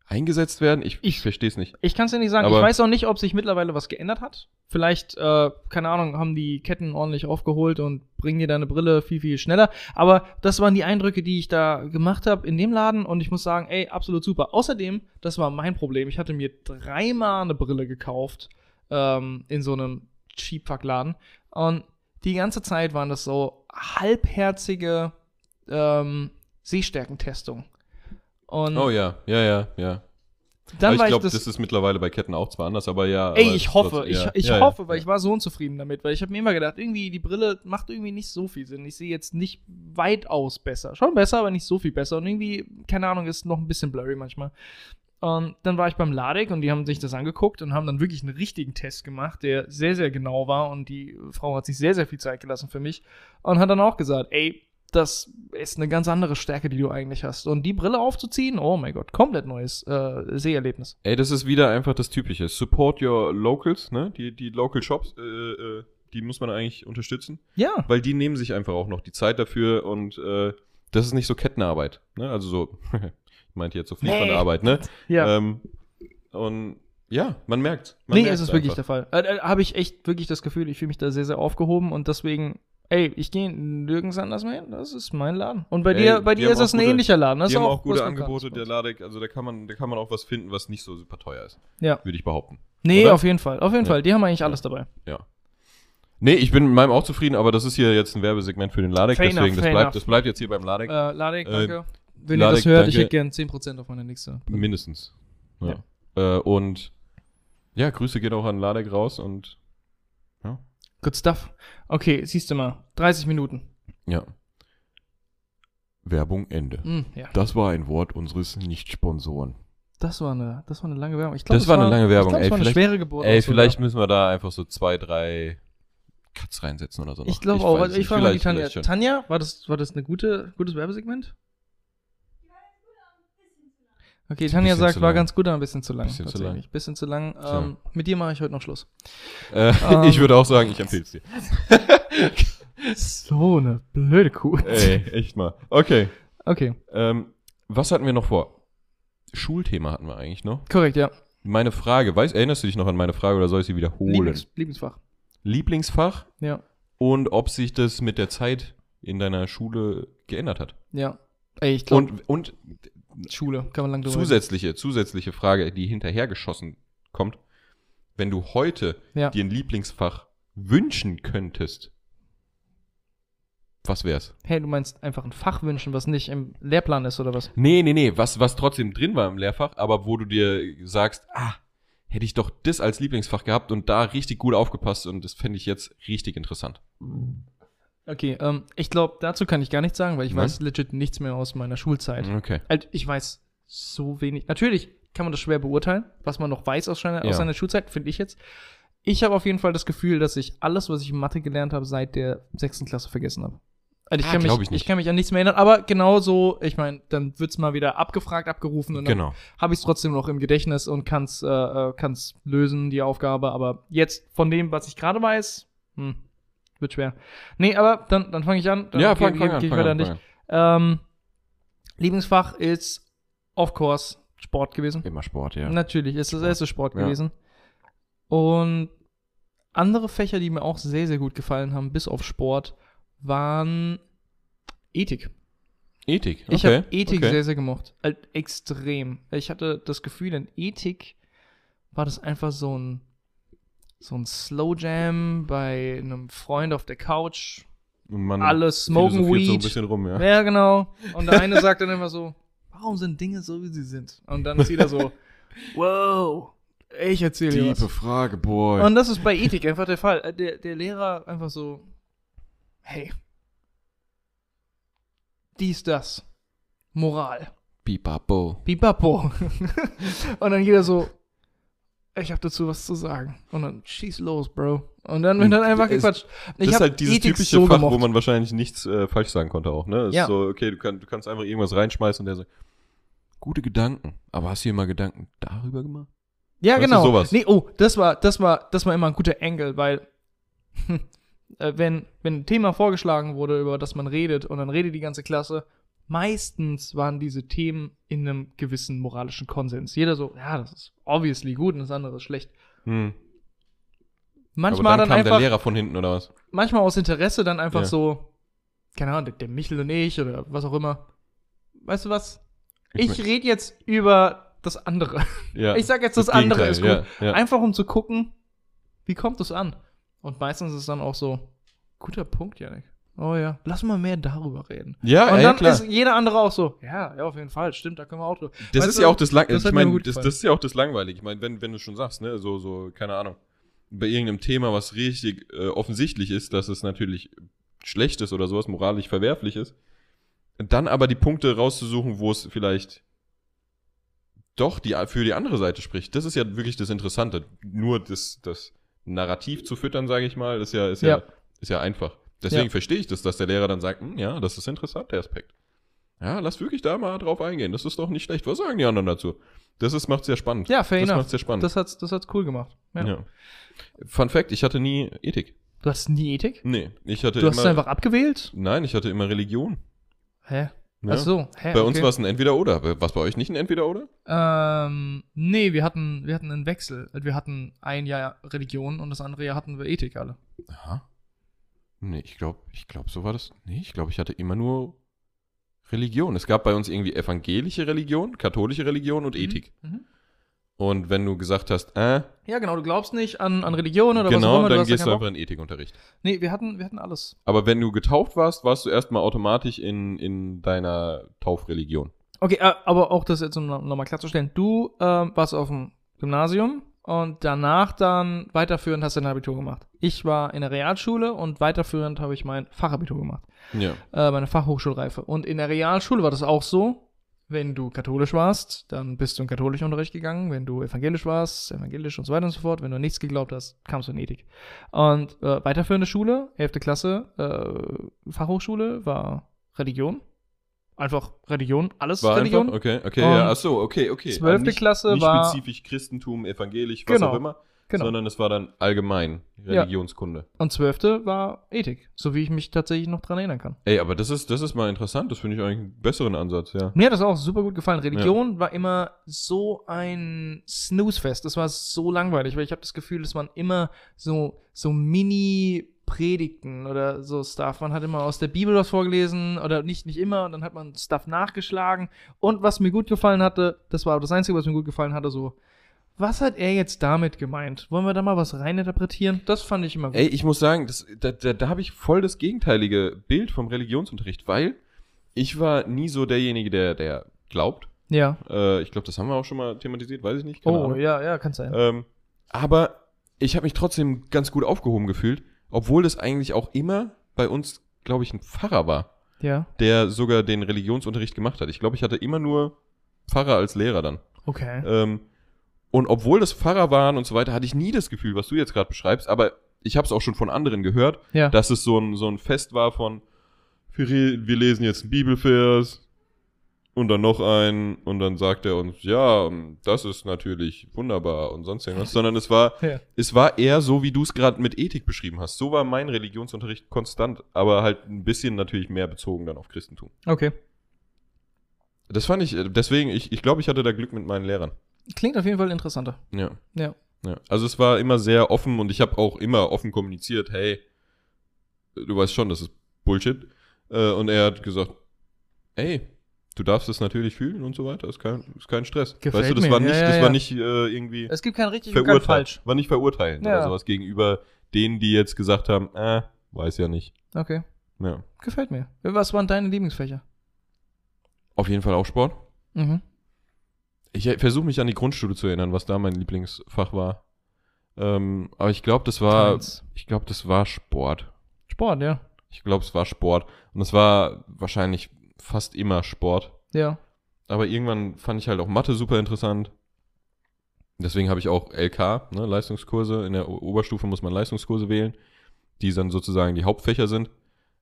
eingesetzt werden. Ich, Ich- verstehe es nicht. Ich kann es dir nicht sagen. Aber- ich weiß auch nicht, ob sich mittlerweile was geändert hat. Vielleicht, äh, keine Ahnung, haben die Ketten ordentlich aufgeholt und bringen dir deine Brille viel, viel schneller. Aber das waren die Eindrücke, die ich da gemacht habe in dem Laden und ich muss sagen, ey, absolut super. Außerdem, das war mein Problem. Ich hatte mir dreimal eine Brille gekauft ähm, in so einem Cheap-Fuck-Laden und die ganze Zeit waren das so halbherzige ähm, Sehstärkentestungen. Und Oh ja, ja, ja, ja. dann aber war ich glaube, das, das ist mittlerweile bei Ketten auch zwar anders, aber ja. Ey, aber ich hoffe, trotzdem- ich, ja, ich ja, hoffe, ja, weil ich war so unzufrieden damit, weil ich habe mir immer gedacht, irgendwie die Brille macht irgendwie nicht so viel Sinn. Ich sehe jetzt nicht weitaus besser. Schon besser, aber nicht so viel besser. Und irgendwie, keine Ahnung, ist noch ein bisschen blurry manchmal. Und dann war ich beim Ladek und die haben sich das angeguckt und haben dann wirklich einen richtigen Test gemacht, der sehr, sehr genau war. Und die Frau hat sich sehr, sehr viel Zeit gelassen für mich und hat dann auch gesagt, ey, das ist eine ganz andere Stärke, die du eigentlich hast. Und die Brille aufzuziehen, oh mein Gott, komplett neues äh, Seherlebnis. Ey, das ist wieder einfach das Typische. Support your locals, ne? Die, die Local Shops, äh, äh, die muss man eigentlich unterstützen, Ja, weil die nehmen sich einfach auch noch die Zeit dafür und äh, das ist nicht so Kettenarbeit, ne? Also so, ich meinte jetzt so Fließbandarbeit, ne? ja. Ähm, und ja, man merkt. Man nee, merkt's ist es wirklich einfach. der Fall. Äh, äh, Habe ich echt wirklich das Gefühl, ich fühle mich da sehr, sehr aufgehoben und deswegen, ey, ich gehe nirgends anders mehr hin. Das ist mein Laden. Und bei Ey, dir, bei dir ist das ein gute- ähnlicher Laden. Das Die ist haben auch auch gute Angebote, der Ladek, also da kann man, da kann man auch was finden, was nicht so super teuer ist, Ja. würde ich behaupten. Nee, Oder? auf jeden Fall. Auf jeden Ja. Fall. Die haben eigentlich alles dabei. Ja. Nee, ich bin mit meinem auch zufrieden, aber das ist hier jetzt ein Werbesegment für den Ladek, Fair deswegen, enough, das bleibt, das bleibt jetzt hier beim Ladek. Äh, Ladek, Äh, danke. Wenn Ladek, ihr das hört, ich danke. hätte gern 10% auf meine nächste. Mindestens. Ja. Äh, und ja, Grüße geht auch an Ladek raus und Good stuff. Okay, siehst du mal. 30 Minuten. ja. Werbung Ende. Hm, ja. Das war ein Wort unseres Nicht-Sponsoren. Das war eine, das war eine lange Werbung. Ich glaub, Das es war eine lange Werbung, Ich glaub, ey, war eine vielleicht- schwere Geburt. Ey, vielleicht müssen wir da einfach so zwei, drei Cuts reinsetzen oder so. noch. Ich glaube auch. ich frage mal die Tanja. Tanja, war das, war das eine gute, gutes Werbesegment? Okay, Tanja sagt, war lang. ganz gut, aber ein bisschen zu lang. Bisschen zu tatsächlich. Bisschen zu lang. Ähm, mit dir mache ich heute noch Schluss. Äh, Ähm. ich würde auch sagen, ich empfehle es dir. So eine blöde Kuh. Ey, echt mal. Okay. Okay, Ähm, was hatten wir noch vor? Schulthema hatten wir eigentlich noch. korrekt, ja. Meine Frage, weißt, erinnerst du dich noch an meine Frage oder soll ich sie wiederholen? Lieblings, Lieblingsfach. Lieblingsfach? Ja. und ob sich das mit der Zeit in deiner Schule geändert hat. Ja. Ey, ich glaube, Und, und Schule, kann man lang drüber reden. zusätzliche, zusätzliche Frage, die hinterhergeschossen kommt. Wenn du heute Ja. dir ein Lieblingsfach wünschen könntest, was wär's? Hey, du meinst einfach ein Fach wünschen, was nicht im Lehrplan ist oder was? Nee, nee, nee, was, was trotzdem drin war im Lehrfach, aber wo du dir sagst, ah, hätte ich doch das als Lieblingsfach gehabt und da richtig gut aufgepasst und das fände ich jetzt richtig interessant. Okay, ähm, ich glaube, dazu kann ich gar nichts sagen, weil ich Nein? weiß legit nichts mehr aus meiner Schulzeit. Okay. Halt, ich weiß so wenig. Natürlich kann man das schwer beurteilen, was man noch weiß aus seiner, Ja. aus seiner Schulzeit, finde ich jetzt. Ich habe auf jeden Fall das Gefühl, dass ich alles, was ich in Mathe gelernt habe, seit der sechsten Klasse vergessen habe. Also ich, Ah, kann mich, ich, ich kann mich an nichts mehr erinnern, aber genauso, ich meine, dann wird's mal wieder abgefragt, abgerufen und dann Genau. habe ich es trotzdem noch im Gedächtnis und kann's äh, äh, kann's lösen, die Aufgabe. Aber jetzt von dem, was ich gerade weiß, hm, wird schwer. Nee, aber dann, dann fange ich an. Dann Ja, geh- fang, fang geh an, ich fang weiter an, an dich. an. Ähm, Lieblingsfach ist, of course, Sport gewesen. Immer Sport, ja. Natürlich, ist das Sport. erste Sport Ja. gewesen. Und andere Fächer, die mir auch sehr, sehr gut gefallen haben, bis auf Sport, waren Ethik. Ethik, okay. Ich habe Ethik okay. sehr, sehr gemocht. Halt extrem. Ich hatte das Gefühl, in Ethik war das einfach so ein, so ein Slow Jam bei einem Freund auf der Couch. Und man Alle smoken philosophiert so ein Weed. bisschen rum, ja. Ja, genau. Und der eine sagt dann immer so, warum sind Dinge so, wie sie sind? Und dann ist jeder so, wow, ich erzähle dir was. Tiefe Frage, boy. Und das ist bei Ethik einfach der Fall. Äh, Der, der Lehrer einfach so, hey, dies, das, Moral, Pipapo. pipapo. und dann jeder so, ich habe dazu was zu sagen. Und dann schieß los, Bro. Und dann wird dann einfach gequatscht. Ich das ist halt dieses Ethik typische so Fach, gemocht. wo man wahrscheinlich nichts äh, falsch sagen konnte auch, ne? Es Ja. ist so, okay, du, kann, du kannst einfach irgendwas reinschmeißen und der sagt, gute Gedanken. Aber hast du dir mal Gedanken darüber gemacht? Ja, Weißt du, genau. sowas. Nee, oh, das war, das war, das war immer ein guter Angle, weil äh, wenn, wenn ein Thema vorgeschlagen wurde, über das man redet, und dann redet die ganze Klasse, meistens waren diese Themen in einem gewissen moralischen Konsens. Jeder so, ja, das ist obviously gut und das andere ist schlecht. Hm. Manchmal Aber dann, dann, kam der einfach, Lehrer von hinten oder was? manchmal aus Interesse dann einfach Ja. so, keine Ahnung, der, der Michel und ich oder was auch immer. Weißt du was? Ich Ich rede jetzt über das andere. Ja, Ich sag jetzt, das, andere Gegenteil, ist gut. Ja. Einfach um zu gucken, wie kommt es an? Und meistens ist es dann auch so, guter Punkt, Janik. Oh ja, lass mal mehr darüber reden. ja, Und ja, dann klar. ist jeder andere auch so, ja, ja, auf jeden Fall, stimmt, da können wir auch drüber. Das Weißt ist du, ja auch das lang das ich gut das, das ist ja auch das langweilig. Ich meine, wenn, wenn du schon sagst, ne, so, so, keine Ahnung, bei irgendeinem Thema, was richtig äh, offensichtlich ist, dass es natürlich schlecht ist oder sowas, moralisch verwerflich ist, dann aber die Punkte rauszusuchen, wo es vielleicht doch die, für die andere Seite spricht. Das ist ja wirklich das Interessante. Nur das, das Narrativ zu füttern, sage ich mal, ist ja, ist ja, Ja. ist ja einfach. Deswegen Ja. verstehe ich das, dass der Lehrer dann sagt, hm, ja, das ist interessant, der Aspekt. Ja, lass wirklich da mal drauf eingehen. Das ist doch nicht schlecht. Was sagen die anderen dazu? Das ist, macht's sehr spannend. Ja, fair das enough. macht's sehr spannend. Das hat's, das hat's cool gemacht. Ja. ja. Fun Fact, ich hatte nie Ethik. Du hast nie Ethik? Nee, ich hatte Du hast es immer, einfach abgewählt? nein, ich hatte immer Religion. Hä? Ja. Ach so, hä? Bei uns okay. war es ein Entweder-Oder. Was bei euch nicht ein Entweder-Oder? Ähm, nee, wir hatten, wir hatten einen Wechsel. Wir hatten ein Jahr Religion und das andere Jahr hatten wir Ethik alle. Aha. Nee, ich glaube, ich glaube, so war das. Nee, ich glaube, ich hatte immer nur Religion. Es gab bei uns irgendwie evangelische Religion, katholische Religion und Ethik. Mhm. Und wenn du gesagt hast, äh, Ja, genau, du glaubst nicht an, an Religion oder was auch genau, immer. dann hast da gehst du einfach in Ethikunterricht. Nee, wir hatten, wir hatten alles. Aber wenn du getauft warst, warst du erstmal automatisch in, in deiner Taufreligion. Okay, äh, aber auch das jetzt um no- nochmal klarzustellen. Du ähm, warst auf dem Gymnasium und danach dann weiterführend hast du dein Abitur gemacht. Ich war in der Realschule und weiterführend habe ich mein Fachabitur gemacht. Ja. Äh, meine Fachhochschulreife. Und in der Realschule war das auch so. Wenn du katholisch warst, dann bist du in katholischen Unterricht gegangen. Wenn du evangelisch warst, evangelisch und so weiter und so fort. Wenn du nichts geglaubt hast, kamst du in Ethik. Und äh, weiterführende Schule, 11. Klasse, äh, Fachhochschule war Religion. Einfach Religion, alles War Religion. einfach? Okay, okay, Und ja, ach so, okay, okay. zwölfte Ah, nicht, Klasse nicht war- spezifisch Christentum, evangelisch, was Genau, auch immer, Genau. sondern es war dann allgemein Religionskunde. Und zwölfte war Ethik, so wie ich mich tatsächlich noch dran erinnern kann. Ey, aber das ist, das ist mal interessant, das finde ich eigentlich einen besseren Ansatz, ja. Mir hat das auch super gut gefallen. Religion war immer so ein Snoozefest. Das war so langweilig, weil ich habe das Gefühl, dass man immer so, so Predigten oder so Stuff. Man hat immer aus der Bibel was vorgelesen oder nicht, nicht immer und dann hat man Stuff nachgeschlagen. Und was mir gut gefallen hatte, das war das Einzige, was mir gut gefallen hatte, so, was hat er jetzt damit gemeint? Wollen wir da mal was reininterpretieren? Das fand ich immer gut. Ey, ich muss sagen, das, da, da, da habe ich voll das gegenteilige Bild vom Religionsunterricht, weil ich war nie so derjenige, der, der glaubt. ja. Äh, ich glaube, das haben wir auch schon mal thematisiert, weiß ich nicht. Oh, Ahnung. ja, ja, kann sein. Ähm, aber ich habe mich trotzdem ganz gut aufgehoben gefühlt, obwohl das eigentlich auch immer bei uns, glaube ich, ein Pfarrer war, ja. der sogar den Religionsunterricht gemacht hat. Ich glaube, ich hatte immer nur Pfarrer als Lehrer dann. Okay. Ähm, und obwohl das Pfarrer waren und so weiter, hatte ich nie das Gefühl, was du jetzt gerade beschreibst, aber ich habe es auch schon von anderen gehört, ja. dass es so ein, so ein Fest war von, wir, lesen jetzt einen Bibelvers und dann noch einen und dann sagt er uns, ja, das ist natürlich wunderbar und sonst irgendwas, sondern es war, Ja. es war eher so, wie du es gerade mit Ethik beschrieben hast. So war mein Religionsunterricht konstant, aber halt ein bisschen natürlich mehr bezogen dann auf Christentum. Okay. Das fand ich, äh, deswegen, ich, ich glaube, ich hatte da Glück mit meinen Lehrern. Klingt auf jeden Fall interessanter. Ja. Ja. Ja, also es war immer sehr offen und ich habe auch immer offen kommuniziert, hey, du weißt schon, das ist Bullshit. Äh, und er hat gesagt, ey, du darfst es natürlich fühlen und so weiter, ist kein, ist kein Stress. Gefällt weißt du, das mir. war nicht, ja, das ja. war nicht äh, irgendwie Es gibt kein richtig und kein falsch. war nicht verurteilend Ja. oder sowas gegenüber denen, die jetzt gesagt haben, äh, weiß ja nicht. Okay. Ja. Gefällt mir. Was waren deine Lieblingsfächer? Auf jeden Fall auch Sport. Mhm. Ich versuche mich an die Grundschule zu erinnern, was da mein Lieblingsfach war. Ähm, aber ich glaube, das war, Keins. ich glaube, das war Sport. Sport, ja. Ich glaube, es war Sport. Und es war wahrscheinlich fast immer Sport. Ja. Aber irgendwann fand ich halt auch Mathe super interessant. Deswegen habe ich auch LK, ne, Leistungskurse. In der O- Oberstufe muss man Leistungskurse wählen, die dann sozusagen die Hauptfächer sind.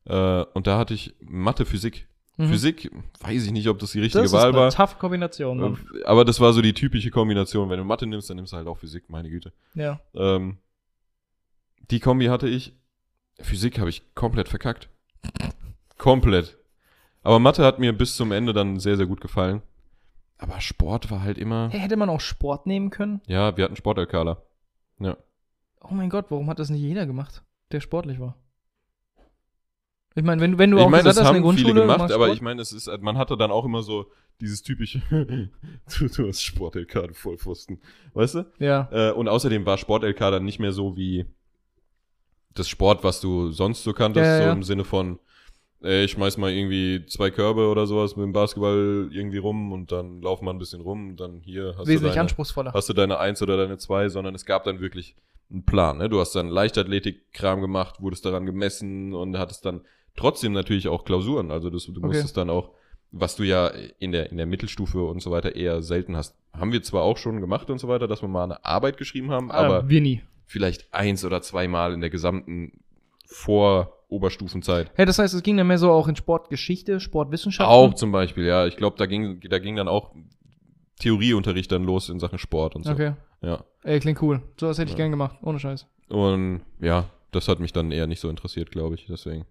Äh, und da hatte ich Mathe, Physik. Mhm. Physik, weiß ich nicht, ob das die richtige das Wahl ist war. eine tough Kombination. Mann. Äh, Aber das war so die typische Kombination. Wenn du Mathe nimmst, dann nimmst du halt auch Physik, meine Güte. Ja. Ähm, die Kombi hatte ich. Physik habe ich komplett verkackt. komplett. Aber Mathe hat mir bis zum Ende dann sehr, sehr gut gefallen. Aber Sport war halt immer. Hey, hätte man auch Sport nehmen können? Ja, wir hatten Sportalkala. Ja. Oh mein Gott, warum hat das nicht jeder gemacht, der sportlich war? Ich meine, wenn, du- wenn du Ich auch meine, gesagt das hast, in der haben viele Grundschule, du gemacht, aber ich meine, es ist, man hatte dann auch immer so dieses typische, du, du hast Sport-LK, du Vollpfosten. Weißt du? Ja. Äh, und außerdem war Sport-LK dann nicht mehr so wie das Sport, was du sonst so kanntest, Ja, ja, so ja. im Sinne von, ey, ich schmeiß mal irgendwie zwei Körbe oder sowas mit dem Basketball irgendwie rum und dann laufen wir ein bisschen rum und dann hier hast Wesentlich du deine, anspruchsvoller. hast du deine Eins oder deine Zwei, sondern es gab dann wirklich einen Plan. Ne? Du hast dann Leichtathletik-Kram gemacht, wurdest daran gemessen und hattest dann trotzdem natürlich auch Klausuren. Also das, du Okay. musstest dann auch, was du ja in der, in der Mittelstufe und so weiter eher selten hast. Haben wir zwar auch schon gemacht und so weiter, dass wir mal eine Arbeit geschrieben haben, aber Ah, wir nie. vielleicht eins oder zweimal in der gesamten Vor-Oberstufenzeit. Hey, das heißt, es ging dann mehr so auch in Sportgeschichte, Sportwissenschaften? Auch zum Beispiel, ja. Ich glaube, da ging, da ging dann auch Theorieunterricht dann los in Sachen Sport und so. Okay. Ja. Ey, klingt cool. So was hätte ich Ja. gern gemacht. Ohne Scheiß. Und ja, das hat mich dann eher nicht so interessiert, glaube ich. Deswegen.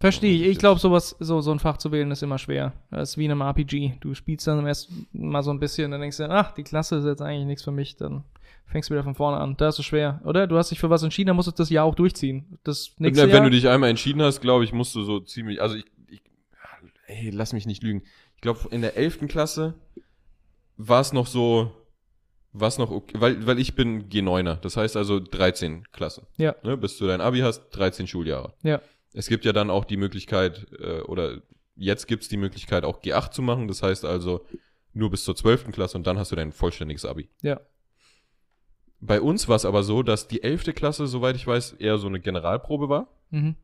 Verstehe ich. Ich glaube, sowas, so, so ein Fach zu wählen ist immer schwer. Das ist wie in einem RPG. Du spielst dann erst mal so ein bisschen, dann denkst du, ach, die Klasse ist jetzt eigentlich nichts für mich, dann fängst du wieder von vorne an. Da ist es schwer, oder? Du hast dich für was entschieden, dann musst du das Jahr auch durchziehen. Das nächste wenn, Jahr. du dich einmal entschieden hast, glaube ich, musst du so ziemlich. Also ich, ich ey, lass mich nicht lügen. Ich glaube, in der 11. Klasse war es noch so, war es noch okay, weil, weil ich bin G9er. Das heißt also 13 Klassen. Ja. Ne, bis du dein Abi hast, 13 Schuljahre. Ja. Es gibt ja dann auch die Möglichkeit, äh, oder jetzt gibt es die Möglichkeit, auch G8 zu machen. Das heißt also nur bis zur 12. Klasse und dann hast du dein vollständiges Abi. Ja. Bei uns war es aber so, dass die 11. Klasse, soweit ich weiß, eher so eine Generalprobe war. Mhm.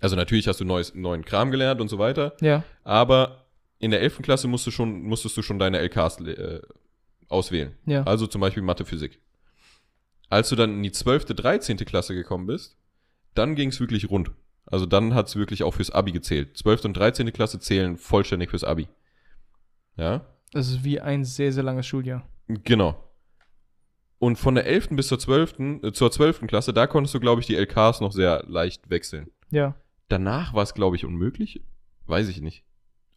Also natürlich hast du neues, neuen Kram gelernt und so weiter, Ja. aber in der 11. Klasse musst du schon, musstest du schon deine LKs äh, auswählen. Ja. Also zum Beispiel Mathe, Physik. Als du dann in die 12., 13. Klasse gekommen bist, dann ging es wirklich rund. Also dann hat es wirklich auch fürs Abi gezählt. 12. und 13. Klasse zählen vollständig fürs Abi. Ja, Das ist wie ein sehr, sehr langes Schuljahr. genau. Und von der 11. bis zur 12. Äh, zur 12. Klasse, da konntest du, glaube ich, die LKs noch sehr leicht wechseln. Ja. Danach war es, glaube ich, unmöglich. Weiß ich nicht.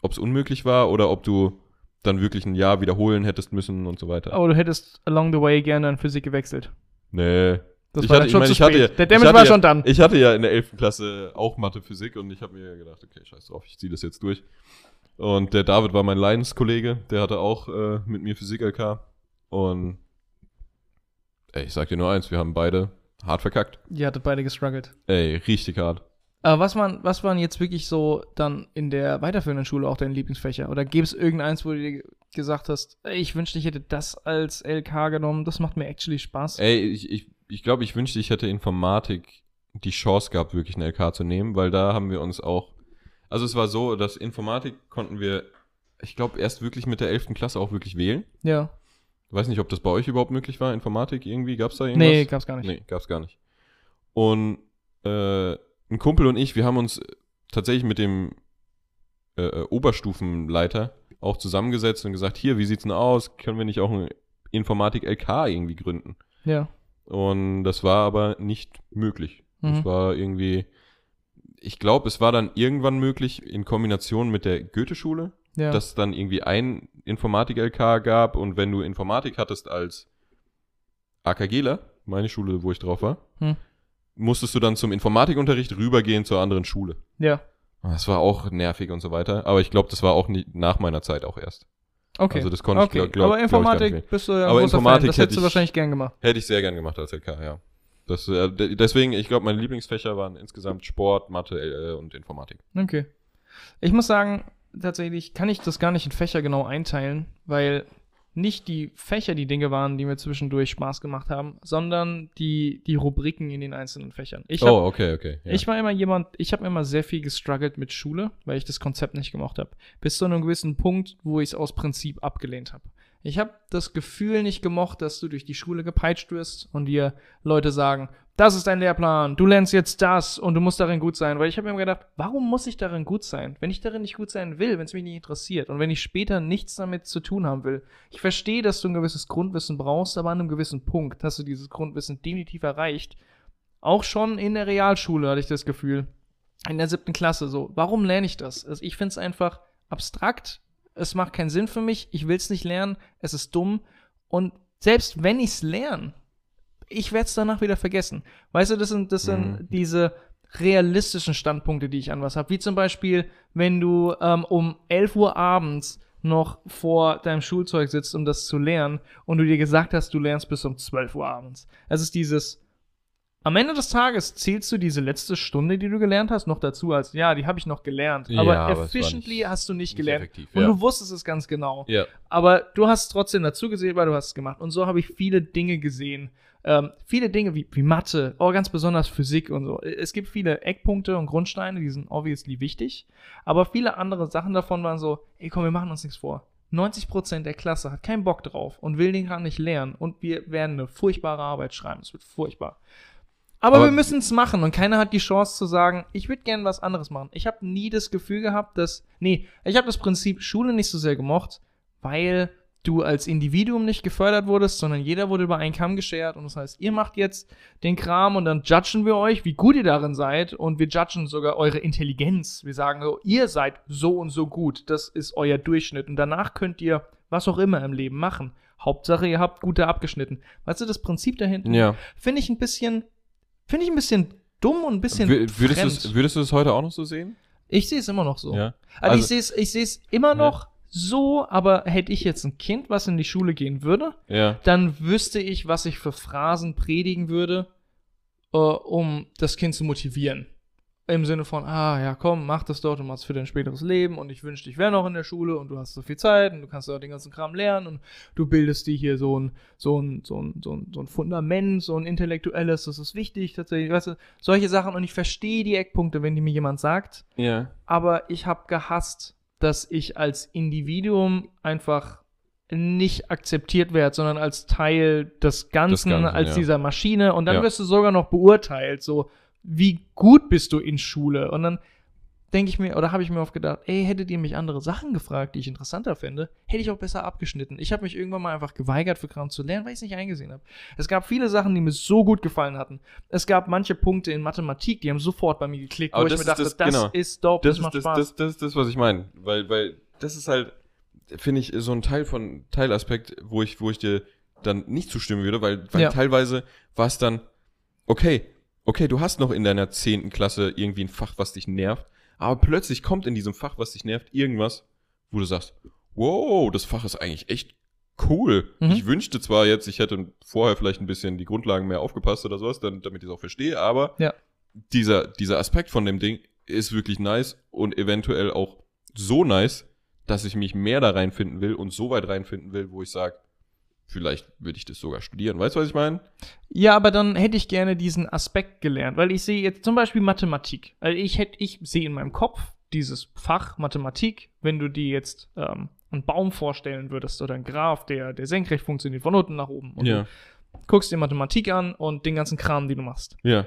Ob es unmöglich war oder ob du dann wirklich ein Jahr wiederholen hättest müssen und so weiter. Aber du hättest along the way gerne an Physik gewechselt. Nee. Das Ich war hatte- dann schon ich meine, zu spät. ja- Der Damage war ja- schon dann. Ich hatte ja in der 11. Klasse auch Mathe, Physik und ich habe mir gedacht, okay, scheiß drauf, ich ziehe das jetzt durch. Und der David war mein Leidenskollege, der hatte auch äh, mit mir Physik-LK. Und ey, ich sag dir nur eins, wir haben beide hart verkackt. Ihr hattet beide gestruggelt. Ey, richtig hart. Aber was, waren, was waren jetzt wirklich so dann in der weiterführenden Schule auch deine Lieblingsfächer? Oder gäbe es irgendeins, wo du dir gesagt hast, ey, ich wünschte, ich hätte das als LK genommen, das macht mir actually Spaß? Ey, ich ich, ich, glaube, ich wünschte, ich hätte Informatik die Chance gehabt, wirklich eine LK zu nehmen, weil da haben wir uns auch. Also es war so, dass Informatik konnten wir, ich glaube, erst wirklich mit der 11. Klasse auch wirklich wählen. Ja. Ich weiß nicht, ob das bei euch überhaupt möglich war, Informatik irgendwie, gab's da irgendwas? Nee, gab's gar nicht. Nee, gab's gar nicht. Und äh, ein Kumpel und ich, wir haben uns tatsächlich mit dem äh, äh, Oberstufenleiter auch zusammengesetzt und gesagt, hier, wie sieht's denn aus? Können wir nicht auch eine Informatik-LK irgendwie gründen? Ja. Und das war aber nicht möglich. Mhm. Das war irgendwie, ich glaube, es war dann irgendwann möglich in Kombination mit der Goethe-Schule, Ja. dass es dann irgendwie ein Informatik-LK gab und wenn du Informatik hattest als AKGler, meine Schule, wo ich drauf war, Hm. musstest du dann zum Informatikunterricht rübergehen zur anderen Schule. ja. Das war auch nervig und so weiter, aber ich glaube, das war auch nicht nach meiner Zeit auch erst. Okay. Also das konnte ich, okay. glaub- glaub- Aber glaub ich nicht Informatik mehr. bist du ja Aber Informatik Fan. Das hätte hättest du ich- wahrscheinlich gern gemacht. Hätte ich sehr gern gemacht als LK, ja. Das, äh, de- deswegen, ich glaube, meine Lieblingsfächer waren insgesamt Sport, Mathe äh, und Informatik. Okay. Ich muss sagen, tatsächlich kann ich das gar nicht in Fächer genau einteilen, weil nicht die Fächer die Dinge waren, die mir zwischendurch Spaß gemacht haben, sondern die, die Rubriken in den einzelnen Fächern. Ich, hab, oh, okay, okay. Ja. ich war immer jemand, ich habe immer sehr viel gestruggelt mit Schule, weil ich das Konzept nicht gemocht habe. Bis zu einem gewissen Punkt, wo ich es aus Prinzip abgelehnt habe. Ich habe das Gefühl nicht gemocht, dass du durch die Schule gepeitscht wirst und dir Leute sagen, das ist dein Lehrplan, du lernst jetzt das und du musst darin gut sein. Weil ich habe mir immer gedacht, warum muss ich darin gut sein? Wenn ich darin nicht gut sein will, wenn es mich nicht interessiert und wenn ich später nichts damit zu tun haben will. Ich verstehe, dass du ein gewisses Grundwissen brauchst, aber an einem gewissen Punkt hast du dieses Grundwissen definitiv erreicht. Auch schon in der Realschule hatte ich das Gefühl. In der siebten Klasse so. Warum lerne ich das? Also ich finde es einfach abstrakt. Es macht keinen Sinn für mich. Ich will es nicht lernen. Es ist dumm. Und selbst wenn ich es lerne, ich werde es danach wieder vergessen. Weißt du, das sind, das sind Mhm. diese realistischen Standpunkte, die ich an was habe. Wie zum Beispiel, wenn du ähm, um 11 Uhr abends noch vor deinem Schulzeug sitzt, um das zu lernen, und du dir gesagt hast, du lernst bis um 12 Uhr abends. Es ist dieses, am Ende des Tages zählst du diese letzte Stunde, die du gelernt hast, noch dazu als, ja, die habe ich noch gelernt. Ja, aber war efficiently nicht- hast du nicht nicht gelernt. effektiv, und ja. du wusstest es ganz genau. ja. Aber du hast es trotzdem dazu gesehen, weil du hast es gemacht. Und so habe ich viele Dinge gesehen. Ähm, viele Dinge wie, wie Mathe, oh, ganz besonders Physik und so. Es gibt viele Eckpunkte und Grundsteine, die sind obviously wichtig. Aber viele andere Sachen davon waren so, ey komm, wir machen uns nichts vor. 90% der Klasse hat keinen Bock drauf und will den gerade nicht lernen. Und wir werden eine furchtbare Arbeit schreiben. Es wird furchtbar. Aber, Aber- wir müssen es machen und keiner hat die Chance zu sagen, ich würde gerne was anderes machen. Ich habe nie das Gefühl gehabt, dass. Nee, ich habe das Prinzip Schule nicht so sehr gemocht, weil du als Individuum nicht gefördert wurdest, sondern jeder wurde über einen Kamm geschert und das heißt, ihr macht jetzt den Kram und dann judgen wir euch, wie gut ihr darin seid und wir judgen sogar eure Intelligenz. Wir sagen so, ihr seid so und so gut, das ist euer Durchschnitt und danach könnt ihr was auch immer im Leben machen. Hauptsache, ihr habt gute abgeschnitten. Weißt du, das Prinzip dahinter Ja. finde ich ein bisschen, finde ich ein bisschen dumm und ein bisschen Wür- Würdest fremd. würdest du es heute auch noch so sehen? Ich sehe es immer noch so. Ja. Also, Also- ich sehe es, ich sehe es immer noch so, aber hätte ich jetzt ein Kind, was in die Schule gehen würde, Ja. dann wüsste ich, was ich für Phrasen predigen würde, äh, um das Kind zu motivieren. Im Sinne von, ah ja, komm, mach das doch, du machst für dein späteres Leben und ich wünschte, ich wäre noch in der Schule und du hast so viel Zeit und du kannst auch den ganzen Kram lernen und du bildest dir hier so ein, so ein, so ein, so ein, so ein Fundament, so ein intellektuelles, das ist wichtig tatsächlich, weißt du, solche Sachen und ich verstehe die Eckpunkte, wenn die mir jemand sagt, Ja. aber ich habe gehasst, dass ich als Individuum einfach nicht akzeptiert werde, sondern als Teil des Ganzen, Ganzen, als ja. dieser Maschine. Und dann Ja. wirst du sogar noch beurteilt, so wie gut bist du in Schule. Und dann denke ich mir, oder habe ich mir oft gedacht, ey, hättet ihr mich andere Sachen gefragt, die ich interessanter fände, hätte ich auch besser abgeschnitten. Ich habe mich irgendwann mal einfach geweigert, für Kram zu lernen, weil ich es nicht eingesehen habe. Es gab viele Sachen, die mir so gut gefallen hatten. Es gab manche Punkte in Mathematik, die haben sofort bei mir geklickt, Aber wo ich mir dachte, das- das, genau. ist dope, Das das, macht das, Spaß. das, das, ist das, was ich meine. Weil, weil das ist halt, finde ich, so ein Teil von Teilaspekt, wo ich, wo ich dir dann nicht zustimmen würde, weil, weil Ja. teilweise war es dann, okay, okay, du hast noch in deiner zehnten Klasse irgendwie ein Fach, was dich nervt, aber plötzlich kommt in diesem Fach, was dich nervt, irgendwas, wo du sagst, wow, das Fach ist eigentlich echt cool. Mhm. Ich wünschte zwar jetzt, ich hätte vorher vielleicht ein bisschen die Grundlagen mehr aufgepasst oder sowas, dann, damit ich es auch verstehe, aber Ja. dieser, dieser Aspekt von dem Ding ist wirklich nice und eventuell auch so nice, dass ich mich mehr da reinfinden will und so weit reinfinden will, wo ich sage, vielleicht würde ich das sogar studieren. Weißt du, was ich meine? Ja, aber dann hätte ich gerne diesen Aspekt gelernt, weil ich sehe jetzt zum Beispiel Mathematik. Also ich hätte, ich sehe in meinem Kopf dieses Fach Mathematik, wenn du dir jetzt ähm, einen Baum vorstellen würdest oder einen Graph, der, der senkrecht funktioniert, von unten nach oben. Und Ja, du guckst dir Mathematik an und den ganzen Kram, den du machst. ja,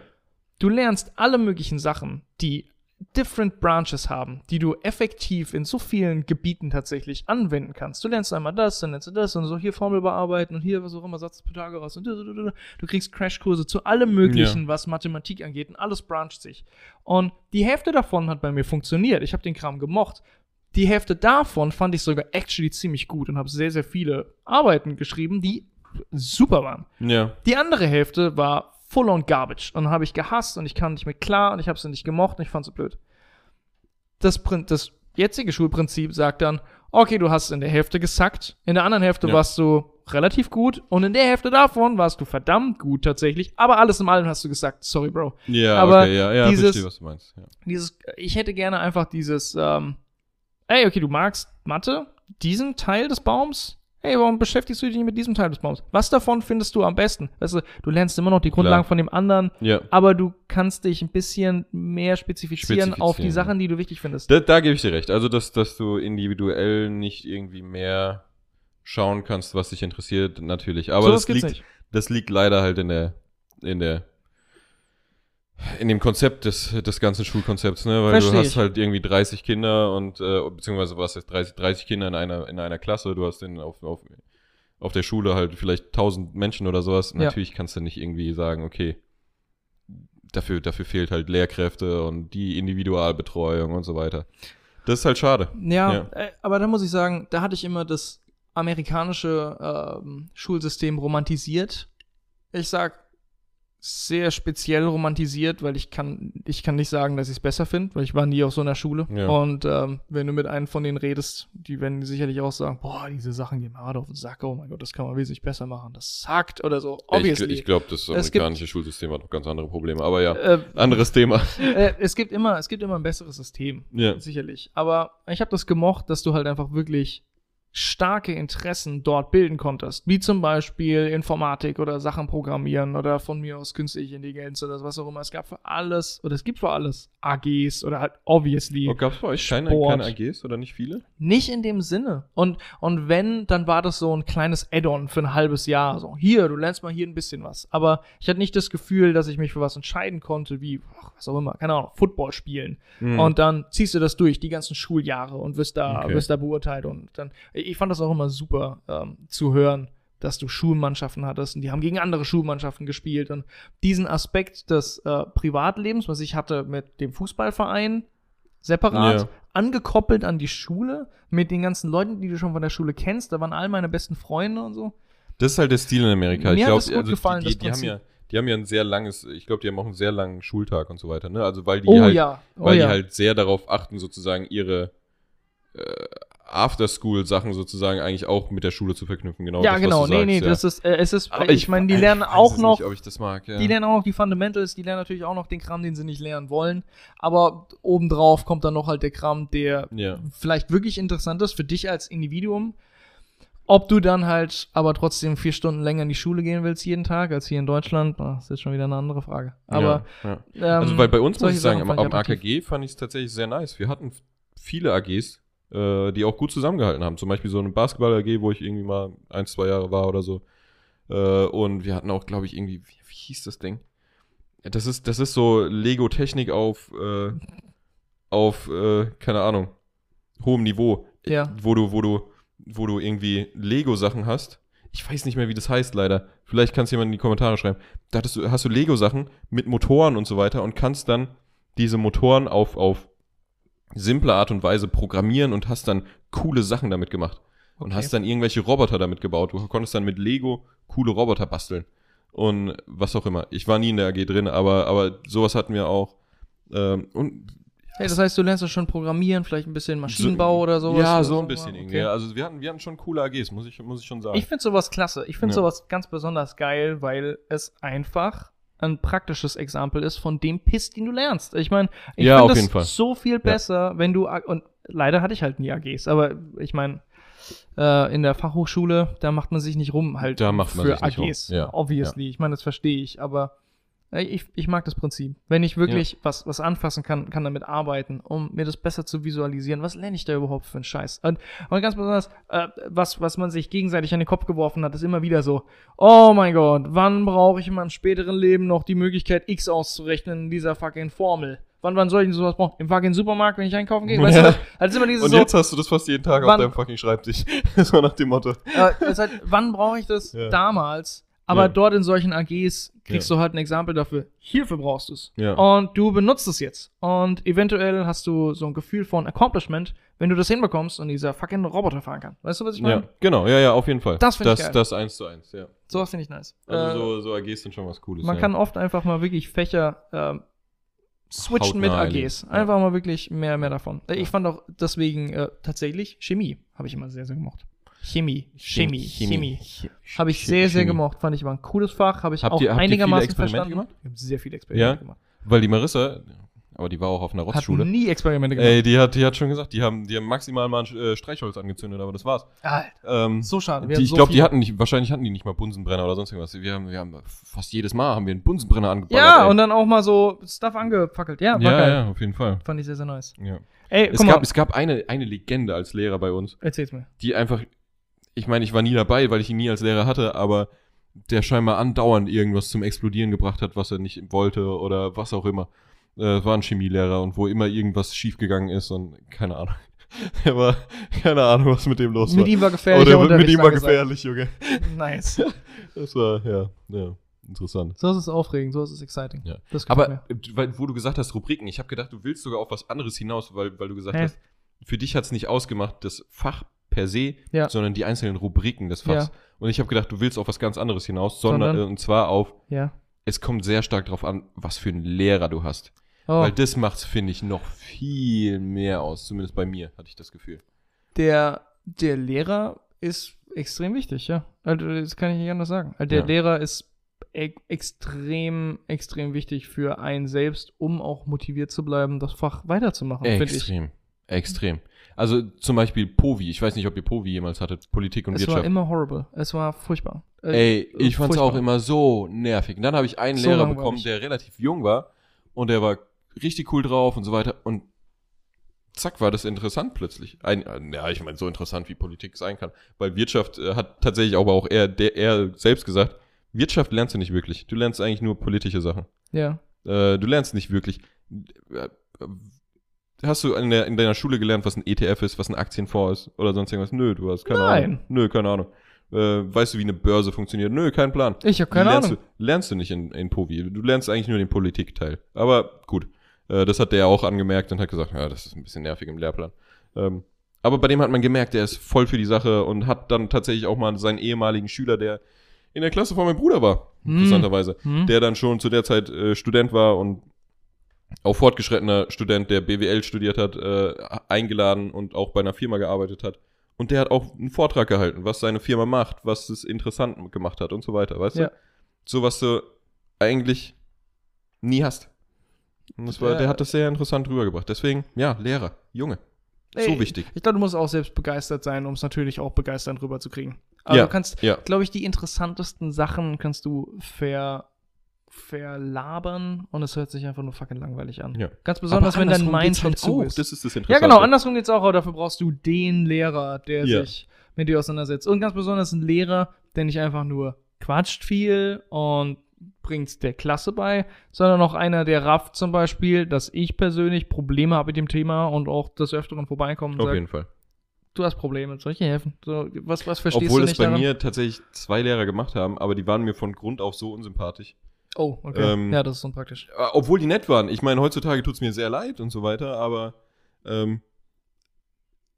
Du lernst alle möglichen Sachen, die different branches haben, die du effektiv in so vielen Gebieten tatsächlich anwenden kannst. Du lernst einmal das, dann lernst du das und so hier Formel bearbeiten und hier was auch immer, Satz Pythagoras und du kriegst Crashkurse zu allem möglichen, was Mathematik angeht und alles brancht sich. Und die Hälfte davon hat bei mir funktioniert. Ich habe den Kram gemocht. Die Hälfte davon fand ich sogar actually ziemlich gut und habe sehr, sehr viele Arbeiten geschrieben, die super waren. ja. Die andere Hälfte war full on garbage und habe ich gehasst und ich kam nicht mit klar und ich habe sie nicht gemocht und ich fand sie blöd. Das, das jetzige Schulprinzip sagt dann, okay, du hast in der Hälfte gesackt, in der anderen Hälfte Ja. warst du relativ gut und in der Hälfte davon warst du verdammt gut tatsächlich, aber alles in allem hast du gesagt, sorry, Bro. Ja, Aber okay, ja, ja, dieses- verstehe, was du meinst. Ja. Dieses, ich hätte gerne einfach dieses, ähm, ey, okay, du magst Mathe, diesen Teil des Baums, hey, warum beschäftigst du dich nicht mit diesem Teil des Baums? Was davon findest du am besten? Weißt du, du lernst immer noch die Grundlagen von dem anderen, ja. aber du kannst dich ein bisschen mehr spezifizieren, auf die Spezifizieren, Sachen, die du wichtig findest. Da, da gebe ich dir recht. Also, dass, dass du individuell nicht irgendwie mehr schauen kannst, was dich interessiert, natürlich. Aber Sowas das gibt's liegt, nicht. das liegt leider halt in der, in der, in dem Konzept des, des ganzen Schulkonzepts, ne? Weil Versteh du hast ich. halt irgendwie 30 Kinder und, äh, beziehungsweise was jetzt 30, 30 Kinder in einer, in einer Klasse, du hast den auf, auf, auf der Schule halt vielleicht 1000 Menschen oder sowas. Ja. Natürlich kannst du nicht irgendwie sagen, okay, dafür, dafür fehlt halt Lehrkräfte und die Individualbetreuung und so weiter. Das ist halt schade. Ja, Ja. Äh, aber da muss ich sagen, da hatte ich immer das amerikanische ähm, Schulsystem romantisiert. Ich sag sehr speziell romantisiert, weil ich kann, ich kann nicht sagen, dass ich es besser finde, weil ich war nie auf so einer Schule. Ja. Und ähm, wenn du mit einem von denen redest, die werden sicherlich auch sagen, boah, diese Sachen gehen mir hart auf den Sack, oh mein Gott, das kann man wesentlich besser machen. Das sagt oder so. Ich, Obviously. ich glaube, das Es gibt- amerikanische Schulsystem hat noch ganz andere Probleme. Aber ja, äh, anderes Thema. äh, es gibt immer, es gibt immer ein besseres System. Ja. Sicherlich. Aber ich habe das gemocht, dass du halt einfach wirklich starke Interessen dort bilden konntest. Wie zum Beispiel Informatik oder Sachen programmieren oder von mir aus künstliche Intelligenz oder was auch immer. Es gab für alles, oder es gibt für alles AGs oder halt obviously Oh, Gab es bei euch keine, keine AGs oder nicht viele? nicht in dem Sinne. Und, und wenn, dann war das so ein kleines Add-on für ein halbes Jahr. So, hier, du lernst mal hier ein bisschen was. Aber ich hatte nicht das Gefühl, dass ich mich für was entscheiden konnte, wie, ach, was auch immer, keine Ahnung, Football spielen. Hm. Und dann ziehst du das durch, die ganzen Schuljahre und wirst da, Okay. wirst da beurteilt. Und dann, ich fand das auch immer super ähm, zu hören, dass du Schulmannschaften hattest und die haben gegen andere Schulmannschaften gespielt. Und diesen Aspekt des äh, Privatlebens, was ich hatte mit dem Fußballverein, separat, Ja. angekoppelt an die Schule, mit den ganzen Leuten, die du schon von der Schule kennst, da waren all meine besten Freunde und so. Das ist halt der Stil in Amerika. Mir ich glaube, gefallen, die, die, die haben ja, die haben ja ein sehr langes, ich glaube, die haben auch einen sehr langen Schultag und so weiter, ne? Also weil die Oh halt, ja, oh weil ja. die halt sehr darauf achten, sozusagen ihre äh, After-School-Sachen sozusagen eigentlich auch mit der Schule zu verknüpfen. Genau ja, das, genau. Nee, sagst, nee, ja. das ist, äh, es ist, Aber ich meine, die ich lernen auch noch, Nicht, ob ich das mag, ja. Die lernen auch noch die Fundamentals, die lernen natürlich auch noch den Kram, den sie nicht lernen wollen. Aber obendrauf kommt dann noch halt der Kram, der ja. vielleicht wirklich interessant ist für dich als Individuum. Ob du dann halt aber trotzdem vier Stunden länger in die Schule gehen willst jeden Tag als hier in Deutschland, ah, das ist jetzt schon wieder eine andere Frage. Aber ja, ja. ähm, Also weil bei uns muss ich sagen, am, ich. AKG fand ich es tatsächlich sehr nice. Wir hatten viele AGs, äh, die auch gut zusammengehalten haben. Zum Beispiel so eine Basketball-AG, wo ich irgendwie mal ein, zwei Jahre war oder so. Äh, und wir hatten auch, glaube ich, irgendwie, wie, wie hieß das Ding? Das ist, das ist so Lego-Technik auf, äh, auf, äh, keine Ahnung, hohem Niveau. Ja. Wo du, wo du, wo du irgendwie Lego-Sachen hast. Ich weiß nicht mehr, wie das heißt, leider. Vielleicht kannst jemand in die Kommentare schreiben. Da hattest du, hast du Lego-Sachen mit Motoren und so weiter und kannst dann diese Motoren auf, auf simple Art und Weise programmieren und hast dann coole Sachen damit gemacht. Und Okay. hast dann irgendwelche Roboter damit gebaut. Du konntest dann mit Lego coole Roboter basteln. und was auch immer. Ich war nie in der AG drin, aber, aber sowas hatten wir auch. Ähm, und Hey, das heißt, du lernst ja schon Programmieren, vielleicht ein bisschen Maschinenbau so, oder sowas? Ja, oder so ein bisschen irgendwie. Also wir hatten, wir hatten schon coole AGs, muss ich, muss ich schon sagen. Ich finde sowas klasse. Ich finde Ja. sowas ganz besonders geil, weil es einfach ein praktisches Exempel ist von dem Piss, den du lernst. Ich meine, ich Ja, finde jeden Fall. so viel besser, wenn du und leider hatte ich halt nie AGs, aber ich meine, äh, in der Fachhochschule, da macht man sich nicht rum halt Da macht man für. AGs. Ja, Obviously. Ich meine, das verstehe ich, aber ich, ich mag das Prinzip. Wenn ich wirklich was, was anfassen kann, kann damit arbeiten, um mir das besser zu visualisieren. Was lerne ich da überhaupt für einen Scheiß? Und, und ganz besonders, äh, was, was man sich gegenseitig an den Kopf geworfen hat, ist immer wieder so, oh mein Gott, wann brauche ich in meinem späteren Leben noch die Möglichkeit, X auszurechnen in dieser fucking Formel? Wann, wann soll ich denn sowas brauchen? Im fucking Supermarkt, wenn ich einkaufen gehe? Weißt Ja. du, ist immer dieses und so, jetzt hast du das fast jeden Tag auf Wann- deinem fucking Schreibtisch. so nach dem Motto. äh, halt, wann brauche ich das? Ja. Damals. Aber Ja. dort in solchen AGs kriegst Ja. du halt ein Exempel dafür. Hierfür brauchst du es. Ja. Und du benutzt es jetzt. Und eventuell hast du so ein Gefühl von Accomplishment, wenn du das hinbekommst und dieser fucking Roboter fahren kann. Weißt du, was ich meine? Ja, genau, ja, ja, auf jeden Fall. Das find ich geil. das eins zu eins, ja. Sowas finde ich nice. Also Äh, so, so AGs sind schon was Cooles. man kann oft einfach mal wirklich Fächer ähm, switchen mit AGs. Einfach mal wirklich mehr, mehr davon. Äh, Ich fand auch deswegen äh, tatsächlich Chemie habe ich immer sehr, sehr gemocht. Chemie, Chemie, Chemie. Habe ich sehr, sehr Chemie. gemocht. Fand ich war ein cooles Fach. Habe ich Habt auch ihr- habt ihr viele einigermaßen Experimente verstanden. gemacht? Ich habe sehr viele Experimente Ja? gemacht. Weil die Marissa, aber die war auch auf einer Hat Rotzschule. nie Experimente gemacht. Ey, die hat, die hat schon gesagt, die haben, die haben maximal mal ein äh, Streichholz angezündet, aber das war's. Alter, Ähm, so schade. die, ich so glaube, die hatten nicht, wahrscheinlich hatten die nicht mal Bunsenbrenner oder sonst irgendwas. Wir haben, wir haben fast jedes Mal haben wir einen Bunsenbrenner angeballert. Ja, ey. und dann auch mal so Stuff angefackelt. Ja, ja, geil. ja, auf jeden Fall. Fand ich sehr, sehr nice. Ja. Ey, Es gab, mal. es gab eine, eine Legende als Lehrer bei uns, Erzähl's mir. die einfach, ich meine, ich war nie dabei, weil ich ihn nie als Lehrer hatte, aber der scheinbar andauernd irgendwas zum Explodieren gebracht hat, was er nicht wollte oder was auch immer. Äh, war ein Chemielehrer und wo immer irgendwas schiefgegangen ist und keine Ahnung. Er war, keine Ahnung, was mit dem los Mit war. ihm war gefährlich. Oder mit ihm war gefährlich, Junge. Nice. Das war, ja, ja, interessant. So ist es aufregend, so ist es exciting. Ja. Mir. Aber, weil, wo du gesagt hast, Rubriken, ich habe gedacht, du willst sogar auf was anderes hinaus, weil, weil du gesagt Hä? hast, für dich hat es nicht ausgemacht, das Fach per se, Ja. sondern die einzelnen Rubriken des Fachs. Ja. Und ich habe gedacht, du willst auf was ganz anderes hinaus, sondern, Sondern? äh, und zwar auf, Ja. es kommt sehr stark darauf an, was für einen Lehrer du hast. Oh, Weil das macht's, finde ich, noch viel mehr aus. Zumindest bei mir hatte ich das Gefühl. der, der Lehrer ist extrem wichtig, ja. Also, das kann ich nicht anders sagen. Also, der Ja. Lehrer ist e extrem, extrem wichtig für einen selbst, um auch motiviert zu bleiben, das Fach weiterzumachen. Extrem. Extrem. Also zum Beispiel POVI. Ich weiß nicht, ob ihr POVI jemals hattet. Politik und Es Wirtschaft. war immer horrible. Es war furchtbar. Äh, Ey, ich fand's furchtbar. auch immer so nervig. Und dann habe ich einen So Lehrer bekommen, der relativ jung war und der war richtig cool drauf und so weiter. Und zack, war das interessant plötzlich. Ein, äh, ja, ich meine, so interessant wie Politik sein kann. Weil Wirtschaft äh, hat tatsächlich aber auch er, der, er selbst gesagt, Wirtschaft lernst du nicht wirklich. Du lernst eigentlich nur politische Sachen. Ja. Äh, du lernst nicht wirklich. Hast du in, der, in deiner Schule gelernt, was ein ETF ist, was ein Aktienfonds ist oder sonst irgendwas? Nö, du hast keine Nein. Ahnung. Nö, keine Ahnung. Äh, weißt du, wie eine Börse funktioniert? Nö, kein Plan. Ich habe keine lernst Ahnung. Du, lernst du nicht in, in Povi. Du lernst eigentlich nur den Politikteil. Aber gut, äh, das hat der auch angemerkt und hat gesagt, ja, das ist ein bisschen nervig im Lehrplan. Ähm, aber bei dem hat man gemerkt, der ist voll für die Sache und hat dann tatsächlich auch mal seinen ehemaligen Schüler, der in der Klasse von meinem Bruder war, Hm. interessanterweise, Hm? der dann schon zu der Zeit äh, Student war und auch fortgeschrittener Student, der BWL studiert hat, äh, eingeladen und auch bei einer Firma gearbeitet hat. Und der hat auch einen Vortrag gehalten, was seine Firma macht, was es interessant gemacht hat und so weiter, weißt Ja. du? So, was du eigentlich nie hast. Und das war, Ja. der hat das sehr interessant rübergebracht. Deswegen, ja, Lehrer, Junge. So Ey, wichtig. Ich glaube, du musst auch selbst begeistert sein, um es natürlich auch begeisternd rüberzukriegen. Aber Ja, du kannst, ja. glaube ich, die interessantesten Sachen kannst du ver, verlabern und es hört sich einfach nur fucking langweilig an. Ja. Ganz besonders, wenn dein andersrum Mind schon halt zu auch. ist. Das ist das Ja, Interessante. genau, andersrum geht's auch, aber dafür brauchst du den Lehrer, der Ja. sich mit dir auseinandersetzt. Und ganz besonders ein Lehrer, der nicht einfach nur quatscht viel und bringt's der Klasse bei, sondern auch einer, der rafft zum Beispiel, dass ich persönlich Probleme habe mit dem Thema und auch des Öfteren vorbeikommen Auf sagt, jeden Fall. du hast Probleme, soll ich dir helfen? So, was, was verstehst Obwohl du es nicht bei daran? mir tatsächlich zwei Lehrer gemacht haben, aber die waren mir von Grund auf so unsympathisch. Oh, okay. Ähm, ja, das ist unpraktisch. Äh, Obwohl die nett waren. Ich meine, heutzutage tut's mir sehr leid und so weiter, aber ähm,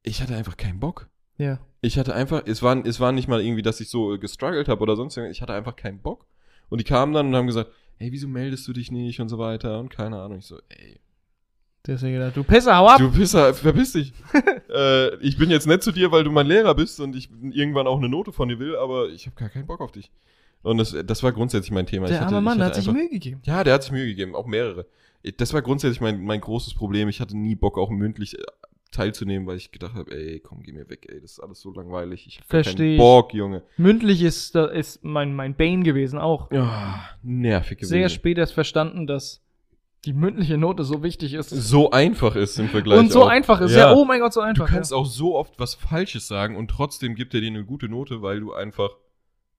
ich hatte einfach keinen Bock. Ja. Ich hatte einfach, es war, es war nicht mal irgendwie, dass ich so äh, gestruggelt habe oder sonst irgendwas. Ich hatte einfach keinen Bock. Und die kamen dann und haben gesagt, ey, wieso meldest du dich nicht und so weiter und keine Ahnung. Ich so, ey, Deswegen gedacht, du Pisser, hau ab! du Pisser, verpiss dich. äh, ich bin jetzt nett zu dir, weil du mein Lehrer bist und ich irgendwann auch eine Note von dir will, aber ich habe gar keinen Bock auf dich. Und das, das war grundsätzlich mein Thema. Der hatte- arme Mann hat sich einfach- Mühe gegeben. Ja, der hat sich Mühe gegeben, auch mehrere. Das war grundsätzlich mein, mein großes Problem. Ich hatte nie Bock, auch mündlich äh, teilzunehmen, weil ich gedacht habe, ey, komm, geh mir weg, ey, das ist alles so langweilig. Ich hab keinen. Bock, Junge. Mündlich ist, da ist mein, mein Bane gewesen auch. Ja, nervig gewesen. Sehr spät erst verstanden, dass die mündliche Note so wichtig ist. so einfach ist im Vergleich. und so auch. einfach ist. Ja. oh mein Gott, so Du einfach. kannst ja. auch so oft was Falsches sagen und trotzdem gibt er dir eine gute Note, weil du einfach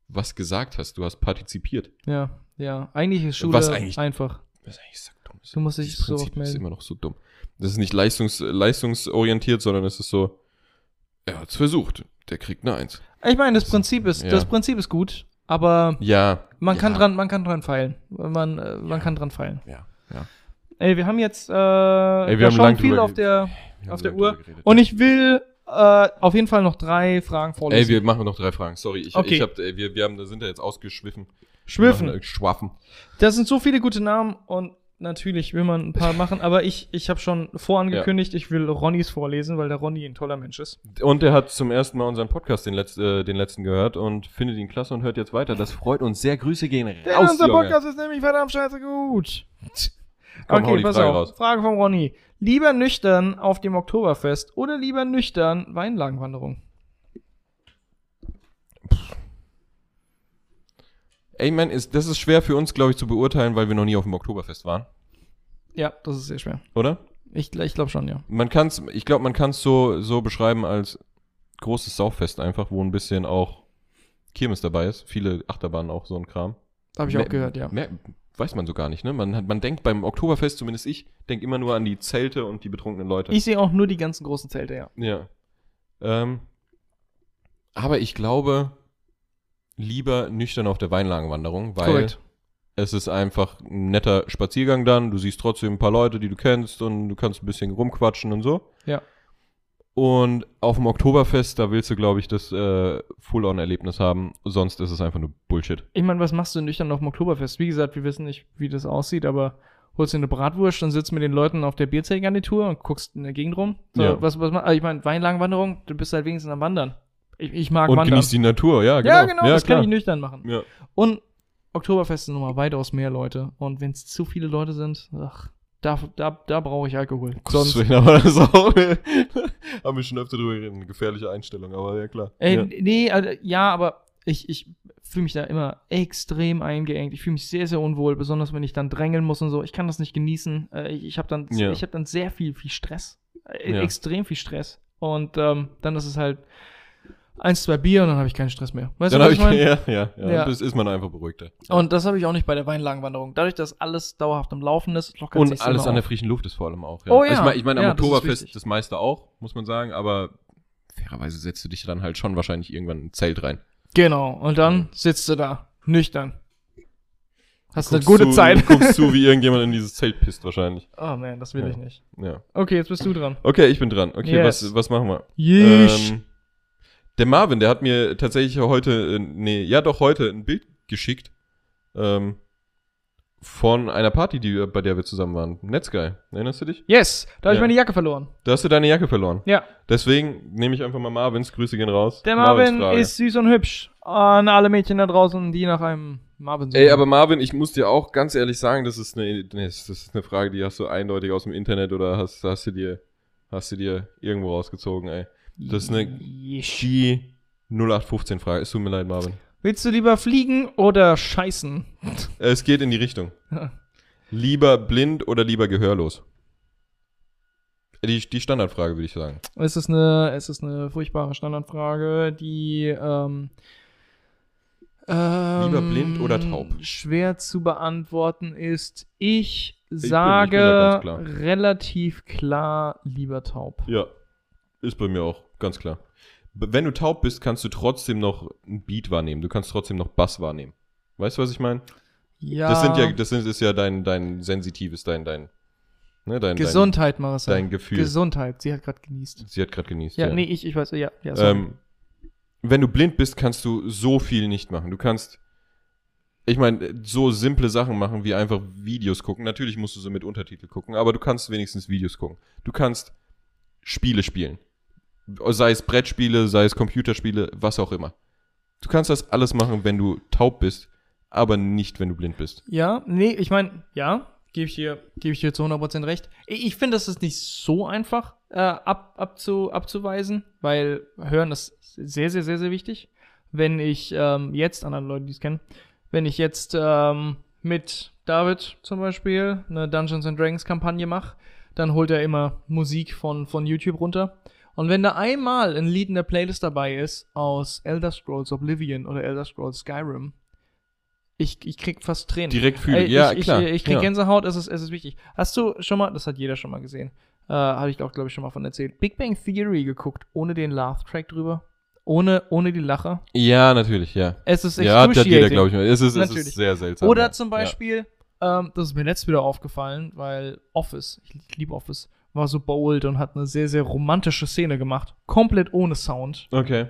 was gesagt hast. Du hast partizipiert. ja, ja. Eigentlich ist Schule Was eigentlich- einfach. Was eigentlich sackdumm ist. Du musst dich so oft ist melden. immer noch so dumm. Das ist nicht leistungs leistungsorientiert, sondern es ist so, er hat's versucht. Der kriegt eine Eins. Ich meine, das Prinzip ist, Ja. das Prinzip ist gut, aber Ja. man ja, kann dran, man kann dran feilen. Man, äh, man Ja. kann dran feilen. Ja. ja. Ey, wir haben jetzt, äh, wir wir haben schon viel auf der, auf der Uhr. Und ich will äh, auf jeden Fall noch drei Fragen vorlesen. Ey, wir machen noch drei Fragen. Sorry, ich, Okay. ich hab, ey, wir, wir haben, da sind ja jetzt ausgeschwiffen. Schwiffen. äh, Schwaffen. Das sind so viele gute Namen und natürlich will man ein paar machen, aber ich, ich habe schon vorangekündigt, ich will Ronnys vorlesen, weil der Ronny ein toller Mensch ist. Und er hat zum ersten Mal unseren Podcast, den, letzt, äh, den letzten, gehört und findet ihn klasse und hört jetzt weiter. Das freut uns sehr. Grüße gehen raus, unser Junge. Podcast ist nämlich verdammt scheiße gut. Komm, okay, pass Frage auf. raus. Frage von Ronny. Lieber nüchtern auf dem Oktoberfest oder lieber nüchtern Weinlagenwanderung? Ey, man, ist, das ist schwer für uns, glaube ich, zu beurteilen, weil wir noch nie auf dem Oktoberfest waren, Ja, das ist sehr schwer. oder? Ich, ich glaube schon, ja. Man kann's, ich glaube, man kann es so, so beschreiben als großes Sauffest einfach, wo ein bisschen auch Kirmes dabei ist. Viele Achterbahnen auch, so ein Kram. Habe ich Mer- auch gehört, ja. Mer weiß man so gar nicht, ne? Man, hat, man denkt beim Oktoberfest, zumindest ich, denke immer nur an die Zelte und die betrunkenen Leute. Ich sehe auch nur die ganzen großen Zelte, ja. Ja. Ähm, aber ich glaube, lieber nüchtern auf der Weinlagenwanderung, weil Korrekt. es ist einfach ein netter Spaziergang dann. Du siehst trotzdem ein paar Leute, die du kennst und du kannst ein bisschen rumquatschen und so. Ja. Und auf dem Oktoberfest, da willst du, glaube ich, das äh, Full-On-Erlebnis haben. Sonst ist es einfach nur Bullshit. Ich meine, was machst du nüchtern auf dem Oktoberfest? Wie gesagt, wir wissen nicht, wie das aussieht, aber holst dir eine Bratwurst und sitzt mit den Leuten auf der Bierzeltgarnitur und guckst in der Gegend rum. So, Ja. was, was, also ich meine, Weinlagenwanderung, du bist halt wenigstens am Wandern. Ich, ich mag Und Wandern. genießt die Natur, ja, genau. ja, genau, das klar. kann ich nüchtern machen. Ja. Und Oktoberfest sind nochmal weitaus mehr Leute. Und wenn es zu viele Leute sind, ach, da, da, da brauche ich Alkohol. Sonst. Aber das auch, haben wir schon öfter drüber geredet, eine gefährliche Einstellung, aber ja klar. ey, ja. nee, also, ja, aber ich, ich fühle mich da immer extrem eingeengt. Ich fühle mich sehr, sehr unwohl, besonders wenn ich dann drängeln muss und so. Ich kann das nicht genießen. Äh, Ich, ich habe dann, Ja. ich hab dann sehr viel, viel Stress. Äh, Ja. Extrem viel Stress. Und ähm, dann ist es halt eins, zwei Bier und dann habe ich keinen Stress mehr. Weißt Dann du, was ich, ich meine? ja, ja, ja, Ja. Das ist man einfach beruhigter. Und das habe ich auch nicht bei der Weinlagenwanderung. Dadurch, dass alles dauerhaft am Laufen ist, lockert Und alles an der frischen Luft ist vor allem auch. Oh Also ja. Ich meine, ich mein, am Ja, das ist Oktoberfest wichtig. das meiste auch, muss man sagen, aber fairerweise setzt du dich dann halt schon wahrscheinlich irgendwann in ein Zelt rein. Genau. Und dann sitzt du da, nüchtern. Hast eine gute zu, Zeit. Guckst zu, wie irgendjemand in dieses Zelt pisst wahrscheinlich. Oh man, das will Ja. ich nicht. Ja. Okay, jetzt bist du dran. Okay, ich bin dran. Okay, Yes. was, was machen wir? Yeesh. Ähm, der Marvin, der hat mir tatsächlich heute, äh, nee, ja doch heute ein Bild geschickt ähm, von einer Party, die, wir- bei der wir zusammen waren. Netsky, erinnerst du dich? yes, da habe ich Ja. meine Jacke verloren. Da hast du deine Jacke verloren. Ja, Deswegen nehme ich einfach mal Marvins. Grüße gehen raus. der Marvins Marvin Frage. ist süß und hübsch. An alle Mädchen da draußen, die nach einem Marvin suchen. Ey, aber Marvin, ich muss dir auch ganz ehrlich sagen, das ist eine, nee, das ist eine Frage, die hast du eindeutig aus dem Internet oder hast, hast du dir, hast du dir irgendwo rausgezogen, ey. Das ist eine Yeesh. die 0815 Frage. Es tut mir leid, Marvin. Willst du lieber fliegen oder scheißen? Es geht in die Richtung. Lieber blind oder lieber gehörlos? Die, die Standardfrage, würde ich sagen. Es ist eine, es ist eine furchtbare Standardfrage, die ähm, ähm, Lieber blind oder taub? schwer zu beantworten ist. Ich bin- ich bin sage da ganz klar. relativ klar lieber taub. Ja. Ist bei mir auch, ganz klar. Wenn du taub bist, kannst du trotzdem noch ein Beat wahrnehmen. Du kannst trotzdem noch Bass wahrnehmen. Weißt du, was ich meine? Ja, Das sind ja, das sind, ist ja dein, dein sensitives, dein, dein, ne, dein, Gesundheit, Marissa. dein Gefühl. Gesundheit. Sie hat gerade genießt. dein sie hat gerade genießt. Ja, nee, ich, ich weiß, ja, ja, sorry. ähm, wenn du blind bist, kannst du so viel nicht machen. Du kannst, ich meine, so simple Sachen machen wie einfach Videos gucken. Natürlich musst du so mit Untertitel gucken, aber du kannst wenigstens Videos gucken. Du kannst Spiele spielen. Sei es Brettspiele, sei es Computerspiele, was auch immer. Du kannst das alles machen, wenn du taub bist, aber nicht, wenn du blind bist. Ja, nee, ich meine, ja, gebe ich dir, gebe ich dir zu 100% recht. Ich, ich finde, das ist nicht so einfach äh, ab, abzu, abzuweisen, weil Hören ist sehr, sehr, sehr, sehr wichtig. Wenn ich ähm, jetzt, anderen Leute, die es kennen, wenn ich jetzt ähm, mit David zum Beispiel eine Dungeons and Dragons Kampagne mache, dann holt er immer Musik von, von YouTube runter. Und wenn da einmal ein Lied in der Playlist dabei ist aus Elder Scrolls Oblivion oder Elder Scrolls Skyrim, ich, ich krieg fast Tränen. Direkt fühlen. Ja, ich, klar. Ich, ich krieg ja. Gänsehaut, es ist, es ist wichtig. Hast du schon mal, das hat jeder schon mal gesehen, äh, habe ich auch, glaube ich, schon mal von erzählt, Big Bang Theory geguckt, ohne den Laugh-Track drüber? Ohne, ohne die Lacher? ja, natürlich, ja. Es ist Ja, hat jeder, glaube ich mal. Es ist, es ist sehr seltsam. Oder ja. zum Beispiel, ähm, das ist mir letztes wieder aufgefallen, weil Office, ich liebe Office, war so bold und hat eine sehr, sehr romantische Szene gemacht. Komplett ohne Sound. Okay.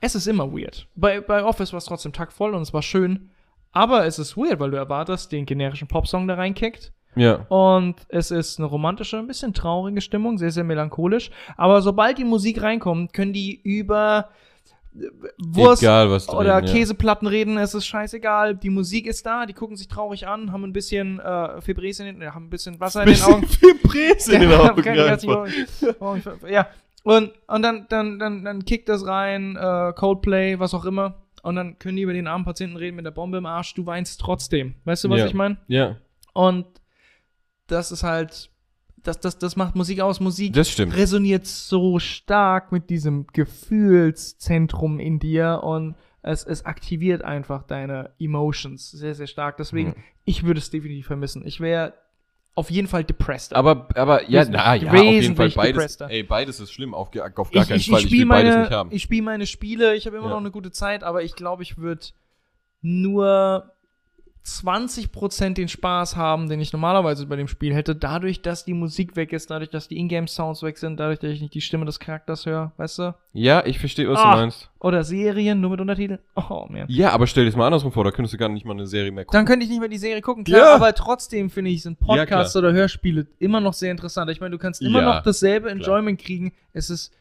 Es ist immer weird. Bei, bei Office war es trotzdem taktvoll und es war schön. Aber es ist weird, weil du erwartest, den generischen Popsong da reinkickt. Ja. Und es ist eine romantische, ein bisschen traurige Stimmung, sehr, sehr melancholisch. Aber sobald die Musik reinkommt, können die über Wurst Egal, oder reden, ja. Käseplatten reden, es ist scheißegal. Die Musik ist da, die gucken sich traurig an, haben ein bisschen äh, Fibres in den, äh, haben ein bisschen Wasser in den Bisschen Augen. in den Ja, Augen. nicht einfach. warum- warum ich- Ja, und, und dann, dann, dann, dann kickt das rein, äh, Coldplay, was auch immer. Und dann können die über den armen Patienten reden mit der Bombe im Arsch. Du weinst trotzdem. Weißt du, was Ja. ich meine? Ja, Und das ist halt, das, das, das macht Musik aus. Musik das stimmt. resoniert so stark mit diesem Gefühlszentrum in dir und es, es aktiviert einfach deine Emotions sehr, sehr stark. Deswegen, Mhm. ich würde es definitiv vermissen. Ich wäre auf jeden Fall depressed. Aber, aber, ja, na, ja, auf jeden Fall beides. Ey, beides ist schlimm, auf, auf gar ich, keinen ich, Fall. ich Ich, spiele will beides meine, nicht haben. ich spiel meine Spiele, ich habe immer Ja. noch eine gute Zeit, aber ich glaube, ich würde nur 20% den Spaß haben, den ich normalerweise bei dem Spiel hätte, dadurch, dass die Musik weg ist, dadurch, dass die Ingame-Sounds weg sind, dadurch, dass ich nicht die Stimme des Charakters höre, weißt du? Ja, ich verstehe, was Ah. du meinst. Oder Serien nur mit Untertiteln. Oh, man. Ja, aber stell dir das mal andersrum vor, da könntest du gar nicht mal eine Serie mehr gucken. Dann könnte ich nicht mehr die Serie gucken, klar, Ja. aber trotzdem finde ich, sind Ja, Podcasts klar. oder Hörspiele immer noch sehr interessant. Ich meine, du kannst immer Ja, noch dasselbe klar. Enjoyment kriegen. Es ist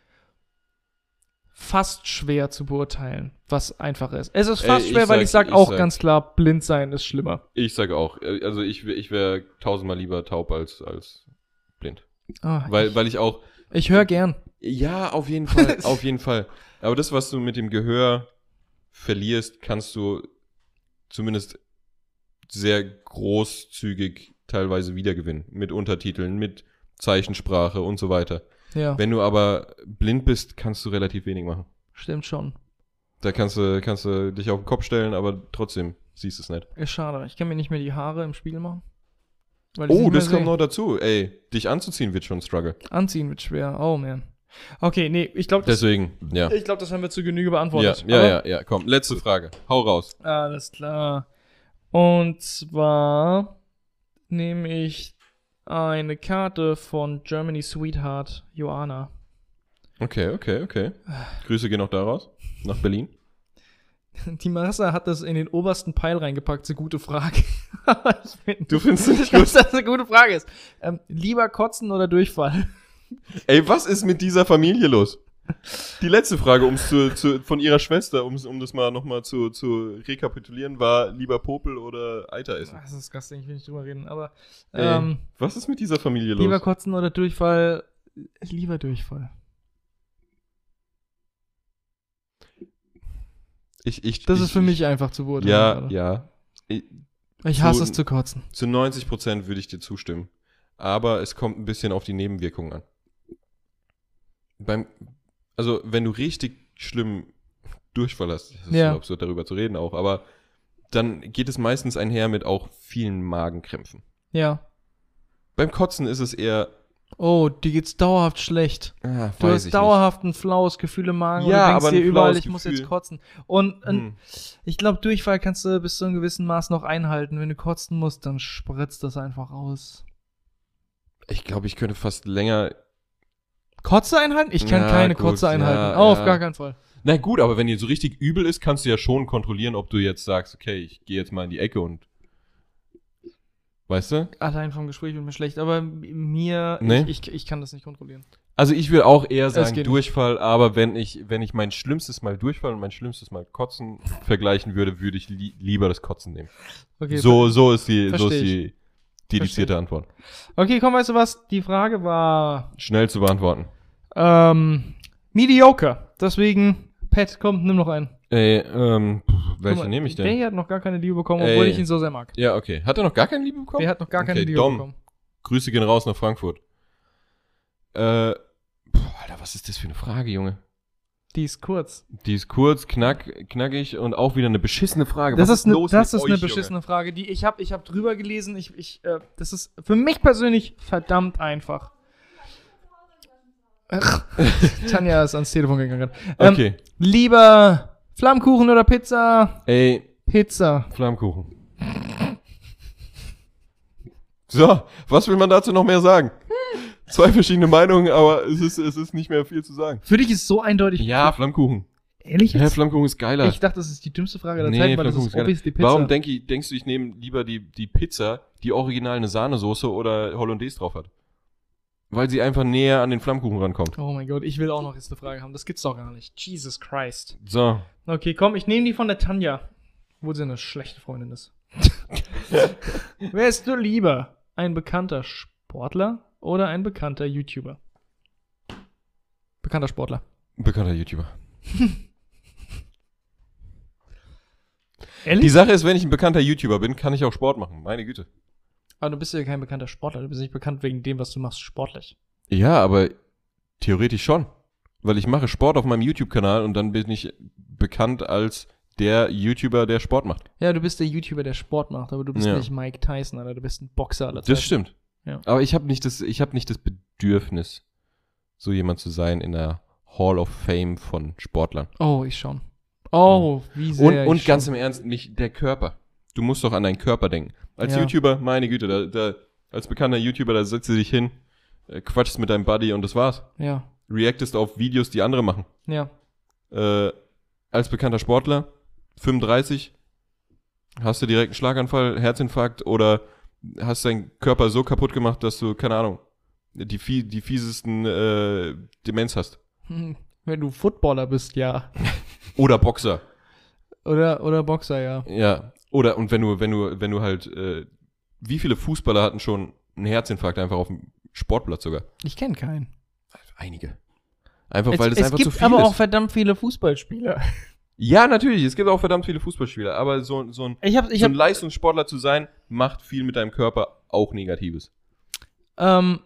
fast schwer zu beurteilen, was einfach ist. Es ist Ey, fast ich schwer, weil sag- ich sag ich auch sag- ganz klar, blind sein ist schlimmer. Ich sage auch, äh, also ich, ich wäre tausendmal lieber taub als, als blind. Ah, Weil, ich weil ich auch, ich höre gern. ja, auf jeden Fall, auf jeden Fall. Aber das, was du mit dem Gehör verlierst, kannst du zumindest sehr großzügig teilweise wiedergewinnen. Mit Untertiteln, mit Zeichensprache und so weiter. Ja, Wenn du aber blind bist, kannst du relativ wenig machen. stimmt schon. Da kannst du, kannst du dich auf den Kopf stellen, aber trotzdem siehst du es nicht. Ist schade. Ich kann mir nicht mehr die Haare im Spiel machen. Oh, das kommt noch dazu. Ey, dich anzuziehen wird schon ein Struggle. Anziehen wird schwer. Oh, man. Okay, nee, ich glaube, das, Deswegen, ja. ich glaub, das haben wir zu Genüge Ja, beantwortet. ja, Aber- ja, ja, komm, letzte Frage. Hau raus. Alles klar. Und zwar nehme ich eine Karte von Germany Sweetheart, Joanna. Okay, okay, okay. Grüße gehen noch da raus. Nach Berlin. Die Marissa hat das in den obersten Pfeil reingepackt, so gute Frage. Find, Du findest es nicht dass das eine gute Frage ist. Ähm, lieber kotzen oder Durchfall? Ey, was ist mit dieser Familie los? Die letzte Frage, um's zu, zu, von ihrer Schwester, um's, um das mal nochmal zu, zu rekapitulieren, war lieber Popel oder Eiter essen. Das ist disgusting, ich will nicht drüber reden. Aber Ey, ähm, was ist mit dieser Familie lieber los? kotzen oder Durchfall? Lieber Durchfall. Ich, ich, Das ich, ist für mich einfach zu beurteilen. Ja, gerade. ja. Ich, Ich zu- hasse es zu kotzen. zu 90% würde ich dir zustimmen. Aber es kommt ein bisschen auf die Nebenwirkungen an. Beim, also, wenn du richtig schlimm Durchfall hast, das ist Ja. so absurd darüber zu reden auch, aber dann geht es meistens einher mit auch vielen Magenkrämpfen. Ja. Beim Kotzen ist es eher, Oh, dir geht's dauerhaft schlecht. ah, Du hast dauerhaft ein flaues Gefühl im Magen Ja, und denkst dir überall, ich muss jetzt kotzen. Und, nicht. und Hm. ich glaube, Durchfall kannst du bis zu einem gewissen Maß noch einhalten. Wenn du kotzen musst, dann spritzt das einfach aus. Ich glaube, ich könnte fast länger. Kotze einhalten? Ich kann Ja, keine gut, Kotze einhalten. ja, oh, auf ja. gar keinen Fall. Na gut, aber wenn dir so richtig übel ist, kannst du ja schon kontrollieren, ob du jetzt sagst, okay, ich gehe jetzt mal in die Ecke und. Weißt du? Allein vom Gespräch wird mir schlecht, aber mir, Nee? ich, ich, ich kann das nicht kontrollieren. Also ich würde auch eher sagen. Durchfall, aber wenn ich, wenn ich mein schlimmstes Mal Durchfall und mein schlimmstes Mal Kotzen vergleichen würde, würde ich li lieber das Kotzen nehmen. Okay, so, so ist die, so ist die dedizierte Antwort. okay, komm, weißt du was? Die Frage war Schnell zu beantworten. ähm, mediocre. Deswegen, Pat, komm, nimm noch einen. Ey, ähm, pff, welche mal, nehme ich Der denn? hier hat noch gar keine Liebe bekommen, Ey. obwohl ich ihn so sehr mag. Ja, okay. Hat er noch gar keine Liebe bekommen? Der hat noch gar keine Okay, Liebe Dom. bekommen. Grüße gehen raus nach Frankfurt. Äh, puh, Alter, was ist das für eine Frage, Junge? Die ist kurz. Die ist kurz, knack, knackig und auch wieder eine beschissene Frage. Das Was ist, eine, los das ist eine euch, Junge? beschissene Frage, die ich habe ich hab drüber gelesen. Ich, ich, äh, das ist für mich persönlich verdammt einfach. Ach, Tanja ist ans Telefon gegangen. Ähm, Okay. Lieber Flammkuchen oder Pizza? Ey, Pizza. Flammkuchen. So, was will man dazu noch mehr sagen? Zwei verschiedene Meinungen, aber es ist, es ist nicht mehr viel zu sagen. Für dich ist es so eindeutig. Ja, Flammkuchen. Ehrlich Ja, jetzt? Flammkuchen ist geiler. Ich dachte, das ist die dümmste Frage der Nee, Zeit, weil das ist ist geiler. obviously Pizza. Warum denk ich, denkst du, ich nehme lieber die, die Pizza, die original eine Sahnesoße oder Hollandaise drauf hat? Weil sie einfach näher an den Flammkuchen rankommt. oh mein Gott, ich will auch noch jetzt eine Frage haben. Das gibt's doch gar nicht. Jesus Christ. So. Okay, komm, ich nehme die von der Tanja. Obwohl sie eine schlechte Freundin ist. Wärst du lieber ein bekannter Sportler oder ein bekannter YouTuber? Bekannter Sportler. Bekannter YouTuber. Ehrlich? Die Sache ist, wenn ich ein bekannter YouTuber bin, kann ich auch Sport machen. Meine Güte. Aber du bist ja kein bekannter Sportler. Du bist nicht bekannt wegen dem, was du machst, sportlich. Ja, aber theoretisch schon. Weil ich mache Sport auf meinem YouTube-Kanal und dann bin ich bekannt als der YouTuber, der Sport macht. Ja, du bist der YouTuber, der Sport macht, aber du bist Ja. nicht Mike Tyson, Alter. Du bist ein Boxer aller Das stimmt. Ja. Aber ich habe nicht das, ich habe nicht das Bedürfnis, so jemand zu sein in der Hall of Fame von Sportlern. Oh, ich schon. Oh, wie sehr. Und, ich und ganz schon. im Ernst, nicht der Körper. Du musst doch an deinen Körper denken. Als Ja. YouTuber, meine Güte, da, da, als bekannter YouTuber, da setzt du dich hin, äh, quatschst mit deinem Buddy und das war's. Ja, Reactest auf Videos, die andere machen. ja. Äh, als bekannter Sportler, 35, hast du direkt einen Schlaganfall, Herzinfarkt oder hast deinen Körper so kaputt gemacht, dass du, keine Ahnung, die, fie- die fiesesten äh, Demenz hast. Wenn du Footballer bist, ja. Oder Boxer. Oder, oder Boxer, ja. Ja. Oder, und wenn du, wenn du, wenn du halt, äh, wie viele Fußballer hatten schon einen Herzinfarkt einfach auf dem Sportplatz sogar? Ich kenne keinen. Einige. Einfach Es, weil das es einfach gibt zu viel aber ist. auch verdammt viele Fußballspieler. ja, natürlich, es gibt auch verdammt viele Fußballspieler, aber so, so ein, Ich habe, ich so ein hab, Leistungssportler zu sein, macht viel mit deinem Körper auch Negatives. ähm,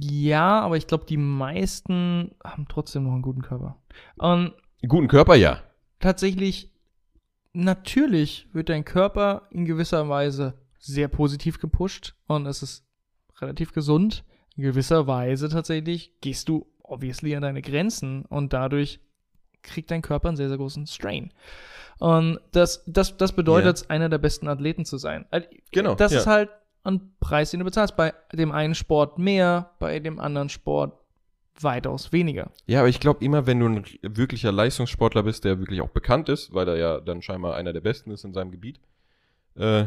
ja, aber ich glaube, die meisten haben trotzdem noch einen guten Körper. Und Einen guten Körper, ja. tatsächlich, natürlich wird dein Körper in gewisser Weise sehr positiv gepusht und es ist relativ gesund. In gewisser Weise tatsächlich gehst du obviously an deine Grenzen und dadurch kriegt dein Körper einen sehr, sehr großen Strain. Und das, das, das bedeutet, einer der besten Athleten zu sein. Also, Genau, Das ja. ist halt ein Preis, den du bezahlst. Bei dem einen Sport mehr, bei dem anderen Sport weitaus weniger. Ja, aber ich glaube immer, wenn du ein wirklicher Leistungssportler bist, der wirklich auch bekannt ist, weil er ja dann scheinbar einer der Besten ist in seinem Gebiet, äh,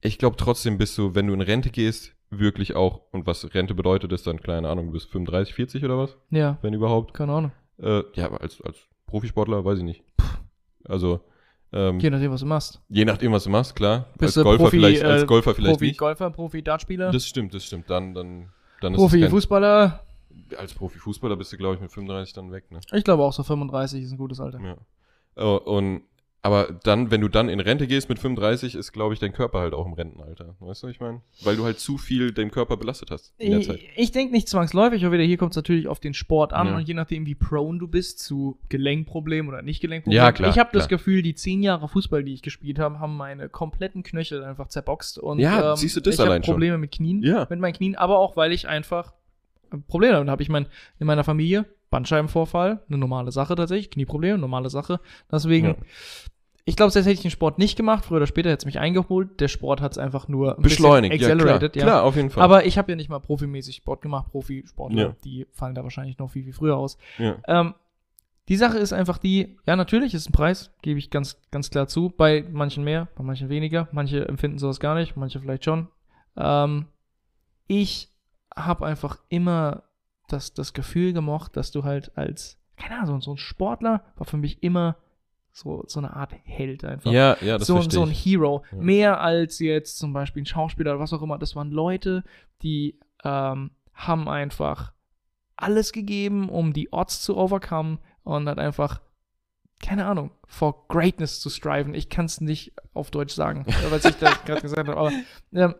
ich glaube trotzdem bist du, wenn du in Rente gehst, wirklich auch, und was Rente bedeutet, ist dann, keine Ahnung, du bist 35, 40 oder was, Ja, wenn überhaupt. keine Ahnung. Äh, ja, aber als, als Profisportler weiß ich nicht. Also, ähm, Je nachdem, was du machst. je nachdem, was du machst, klar. Bist als du Golfer Profi, vielleicht, äh, als Golfer vielleicht Profi nicht. Golfer, Profi Dartspieler, Das stimmt, das stimmt. Dann, dann, dann Profi es kein, Fußballer. als Profifußballer bist du, glaube ich, mit 35 dann weg, ne? Ich glaube auch so 35 ist ein gutes Alter. Ja. Oh, und, aber dann, wenn du dann in Rente gehst mit 35, ist, glaube ich, dein Körper halt auch im Rentenalter. Weißt du, was ich meine? Weil du halt zu viel den Körper belastet hast in der Ich, Zeit. ich denke nicht zwangsläufig, aber wieder hier kommt es natürlich auf den Sport an Ja. und je nachdem, wie prone du bist zu Gelenkproblemen oder nicht Gelenkproblemen. Ja, klar, Ich habe das. Gefühl, die zehn Jahre Fußball, die ich gespielt habe, haben meine kompletten Knöchel einfach zerboxt. Und, Ja, ähm, siehst du das ich habe allein schon. Probleme mit Knien, Ja. mit meinen Knien, aber auch, weil ich einfach Probleme damit habe. Ich meine, in meiner Familie Bandscheibenvorfall, eine normale Sache tatsächlich, Knieprobleme, normale Sache. Deswegen, Ja. ich glaube, selbst hätte ich den Sport nicht gemacht, früher oder später hätte es mich eingeholt. Der Sport hat es einfach nur ein Beschleunigt, ja, klar. accelerated, ja. Klar, auf jeden Fall. Aber ich habe ja nicht mal profimäßig Sport gemacht, Profisportler, Ja. die fallen da wahrscheinlich noch viel, viel früher aus. ja. Ähm, die Sache ist einfach die, ja, natürlich ist ein Preis, gebe ich ganz, ganz klar zu. Bei manchen mehr, bei manchen weniger. Manche empfinden sowas gar nicht, manche vielleicht schon. Ähm, ich habe einfach immer das, das Gefühl gemocht, dass du halt als, keine Ahnung, so ein Sportler war für mich immer so, so eine Art Held einfach. Ja, ja, das so, verstehe so ein. Hero. Ja. Mehr als jetzt zum Beispiel ein Schauspieler oder was auch immer. Das waren Leute, die ähm, haben einfach alles gegeben, um die Odds zu overcome und hat einfach, keine Ahnung, for greatness zu striven. Ich kann es nicht auf Deutsch sagen, was ich da gerade gesagt habe, aber ähm,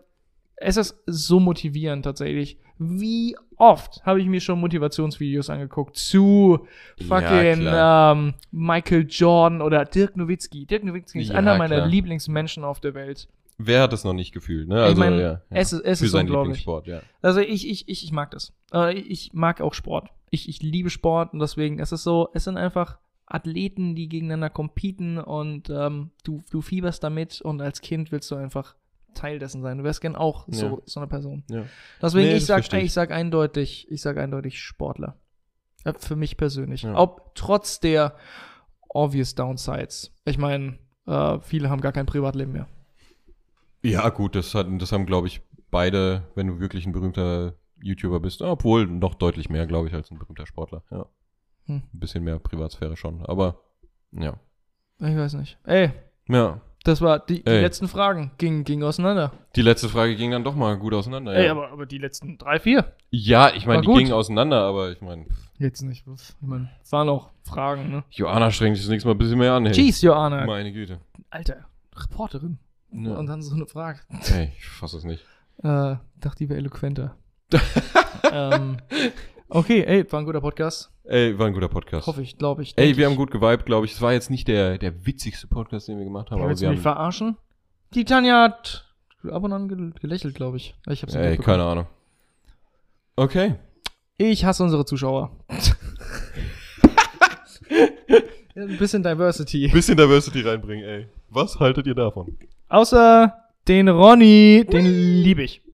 es ist so motivierend tatsächlich. Wie oft habe ich mir schon Motivationsvideos angeguckt zu Ja, fucking klar. ähm, Michael Jordan oder Dirk Nowitzki. Dirk Nowitzki ist Ja, einer meiner klar. Lieblingsmenschen auf der Welt. Wer hat das noch nicht gefühlt, ne? Also, ich meine, ja, ja. es, ist- es Für ist seinen unglaublich. Lieblingssport, ja. Also ich, ich, ich, ich mag das. Äh, ich mag auch Sport. Ich, ich liebe Sport und deswegen es ist so, es sind einfach Athleten, die gegeneinander competen und ähm, du, du fieberst damit und als Kind willst du einfach Teil dessen sein. Du wärst gern auch so, Ja. so eine Person. Ja. Deswegen, Nee, ich sag, ich. ich sag eindeutig, ich sag eindeutig Sportler. Ja, für mich persönlich. Ob trotz der obvious Downsides. Ich meine, äh, viele haben gar kein Privatleben mehr. Ja, gut, das, hat, das haben, glaube ich, beide, wenn du wirklich ein berühmter YouTuber bist, obwohl noch deutlich mehr, glaube ich, als ein berühmter Sportler. Ja. Hm. Ein bisschen mehr Privatsphäre schon, aber ja. Ich weiß nicht. Ey, Ja. Das war die, die letzten Fragen. Ging, ging auseinander. Die letzte Frage ging dann doch mal gut auseinander. Ey, ja. aber, aber die letzten drei, vier. ja, ich meine, die gut. gingen auseinander, aber ich meine, Jetzt nicht. Ich meine, es waren auch Fragen, ne? Joanna strengt sich das nächste Mal ein bisschen mehr an. Hey. Jeez, Joanna. Meine Güte. Alter, Reporterin. Ja. Und dann so eine Frage. Ey, ich fass es nicht. Äh, dachte, die wäre eloquenter. ähm, okay, ey, war ein guter Podcast. Ey, war ein guter Podcast. Hoffe ich, glaube ich. Ey, wir ich. haben gut geweibt, glaube ich. Es war jetzt nicht der, der witzigste Podcast, den wir gemacht haben, willst wir du mich haben. verarschen? Die Tanja hat ab und an gel- gelächelt, glaube ich. Ich hab's Ey, keine Ahnung. Okay. Ich hasse unsere Zuschauer. Ein bisschen Diversity. Bisschen Diversity reinbringen, ey. Was haltet ihr davon? Außer den Ronny, den liebe ich.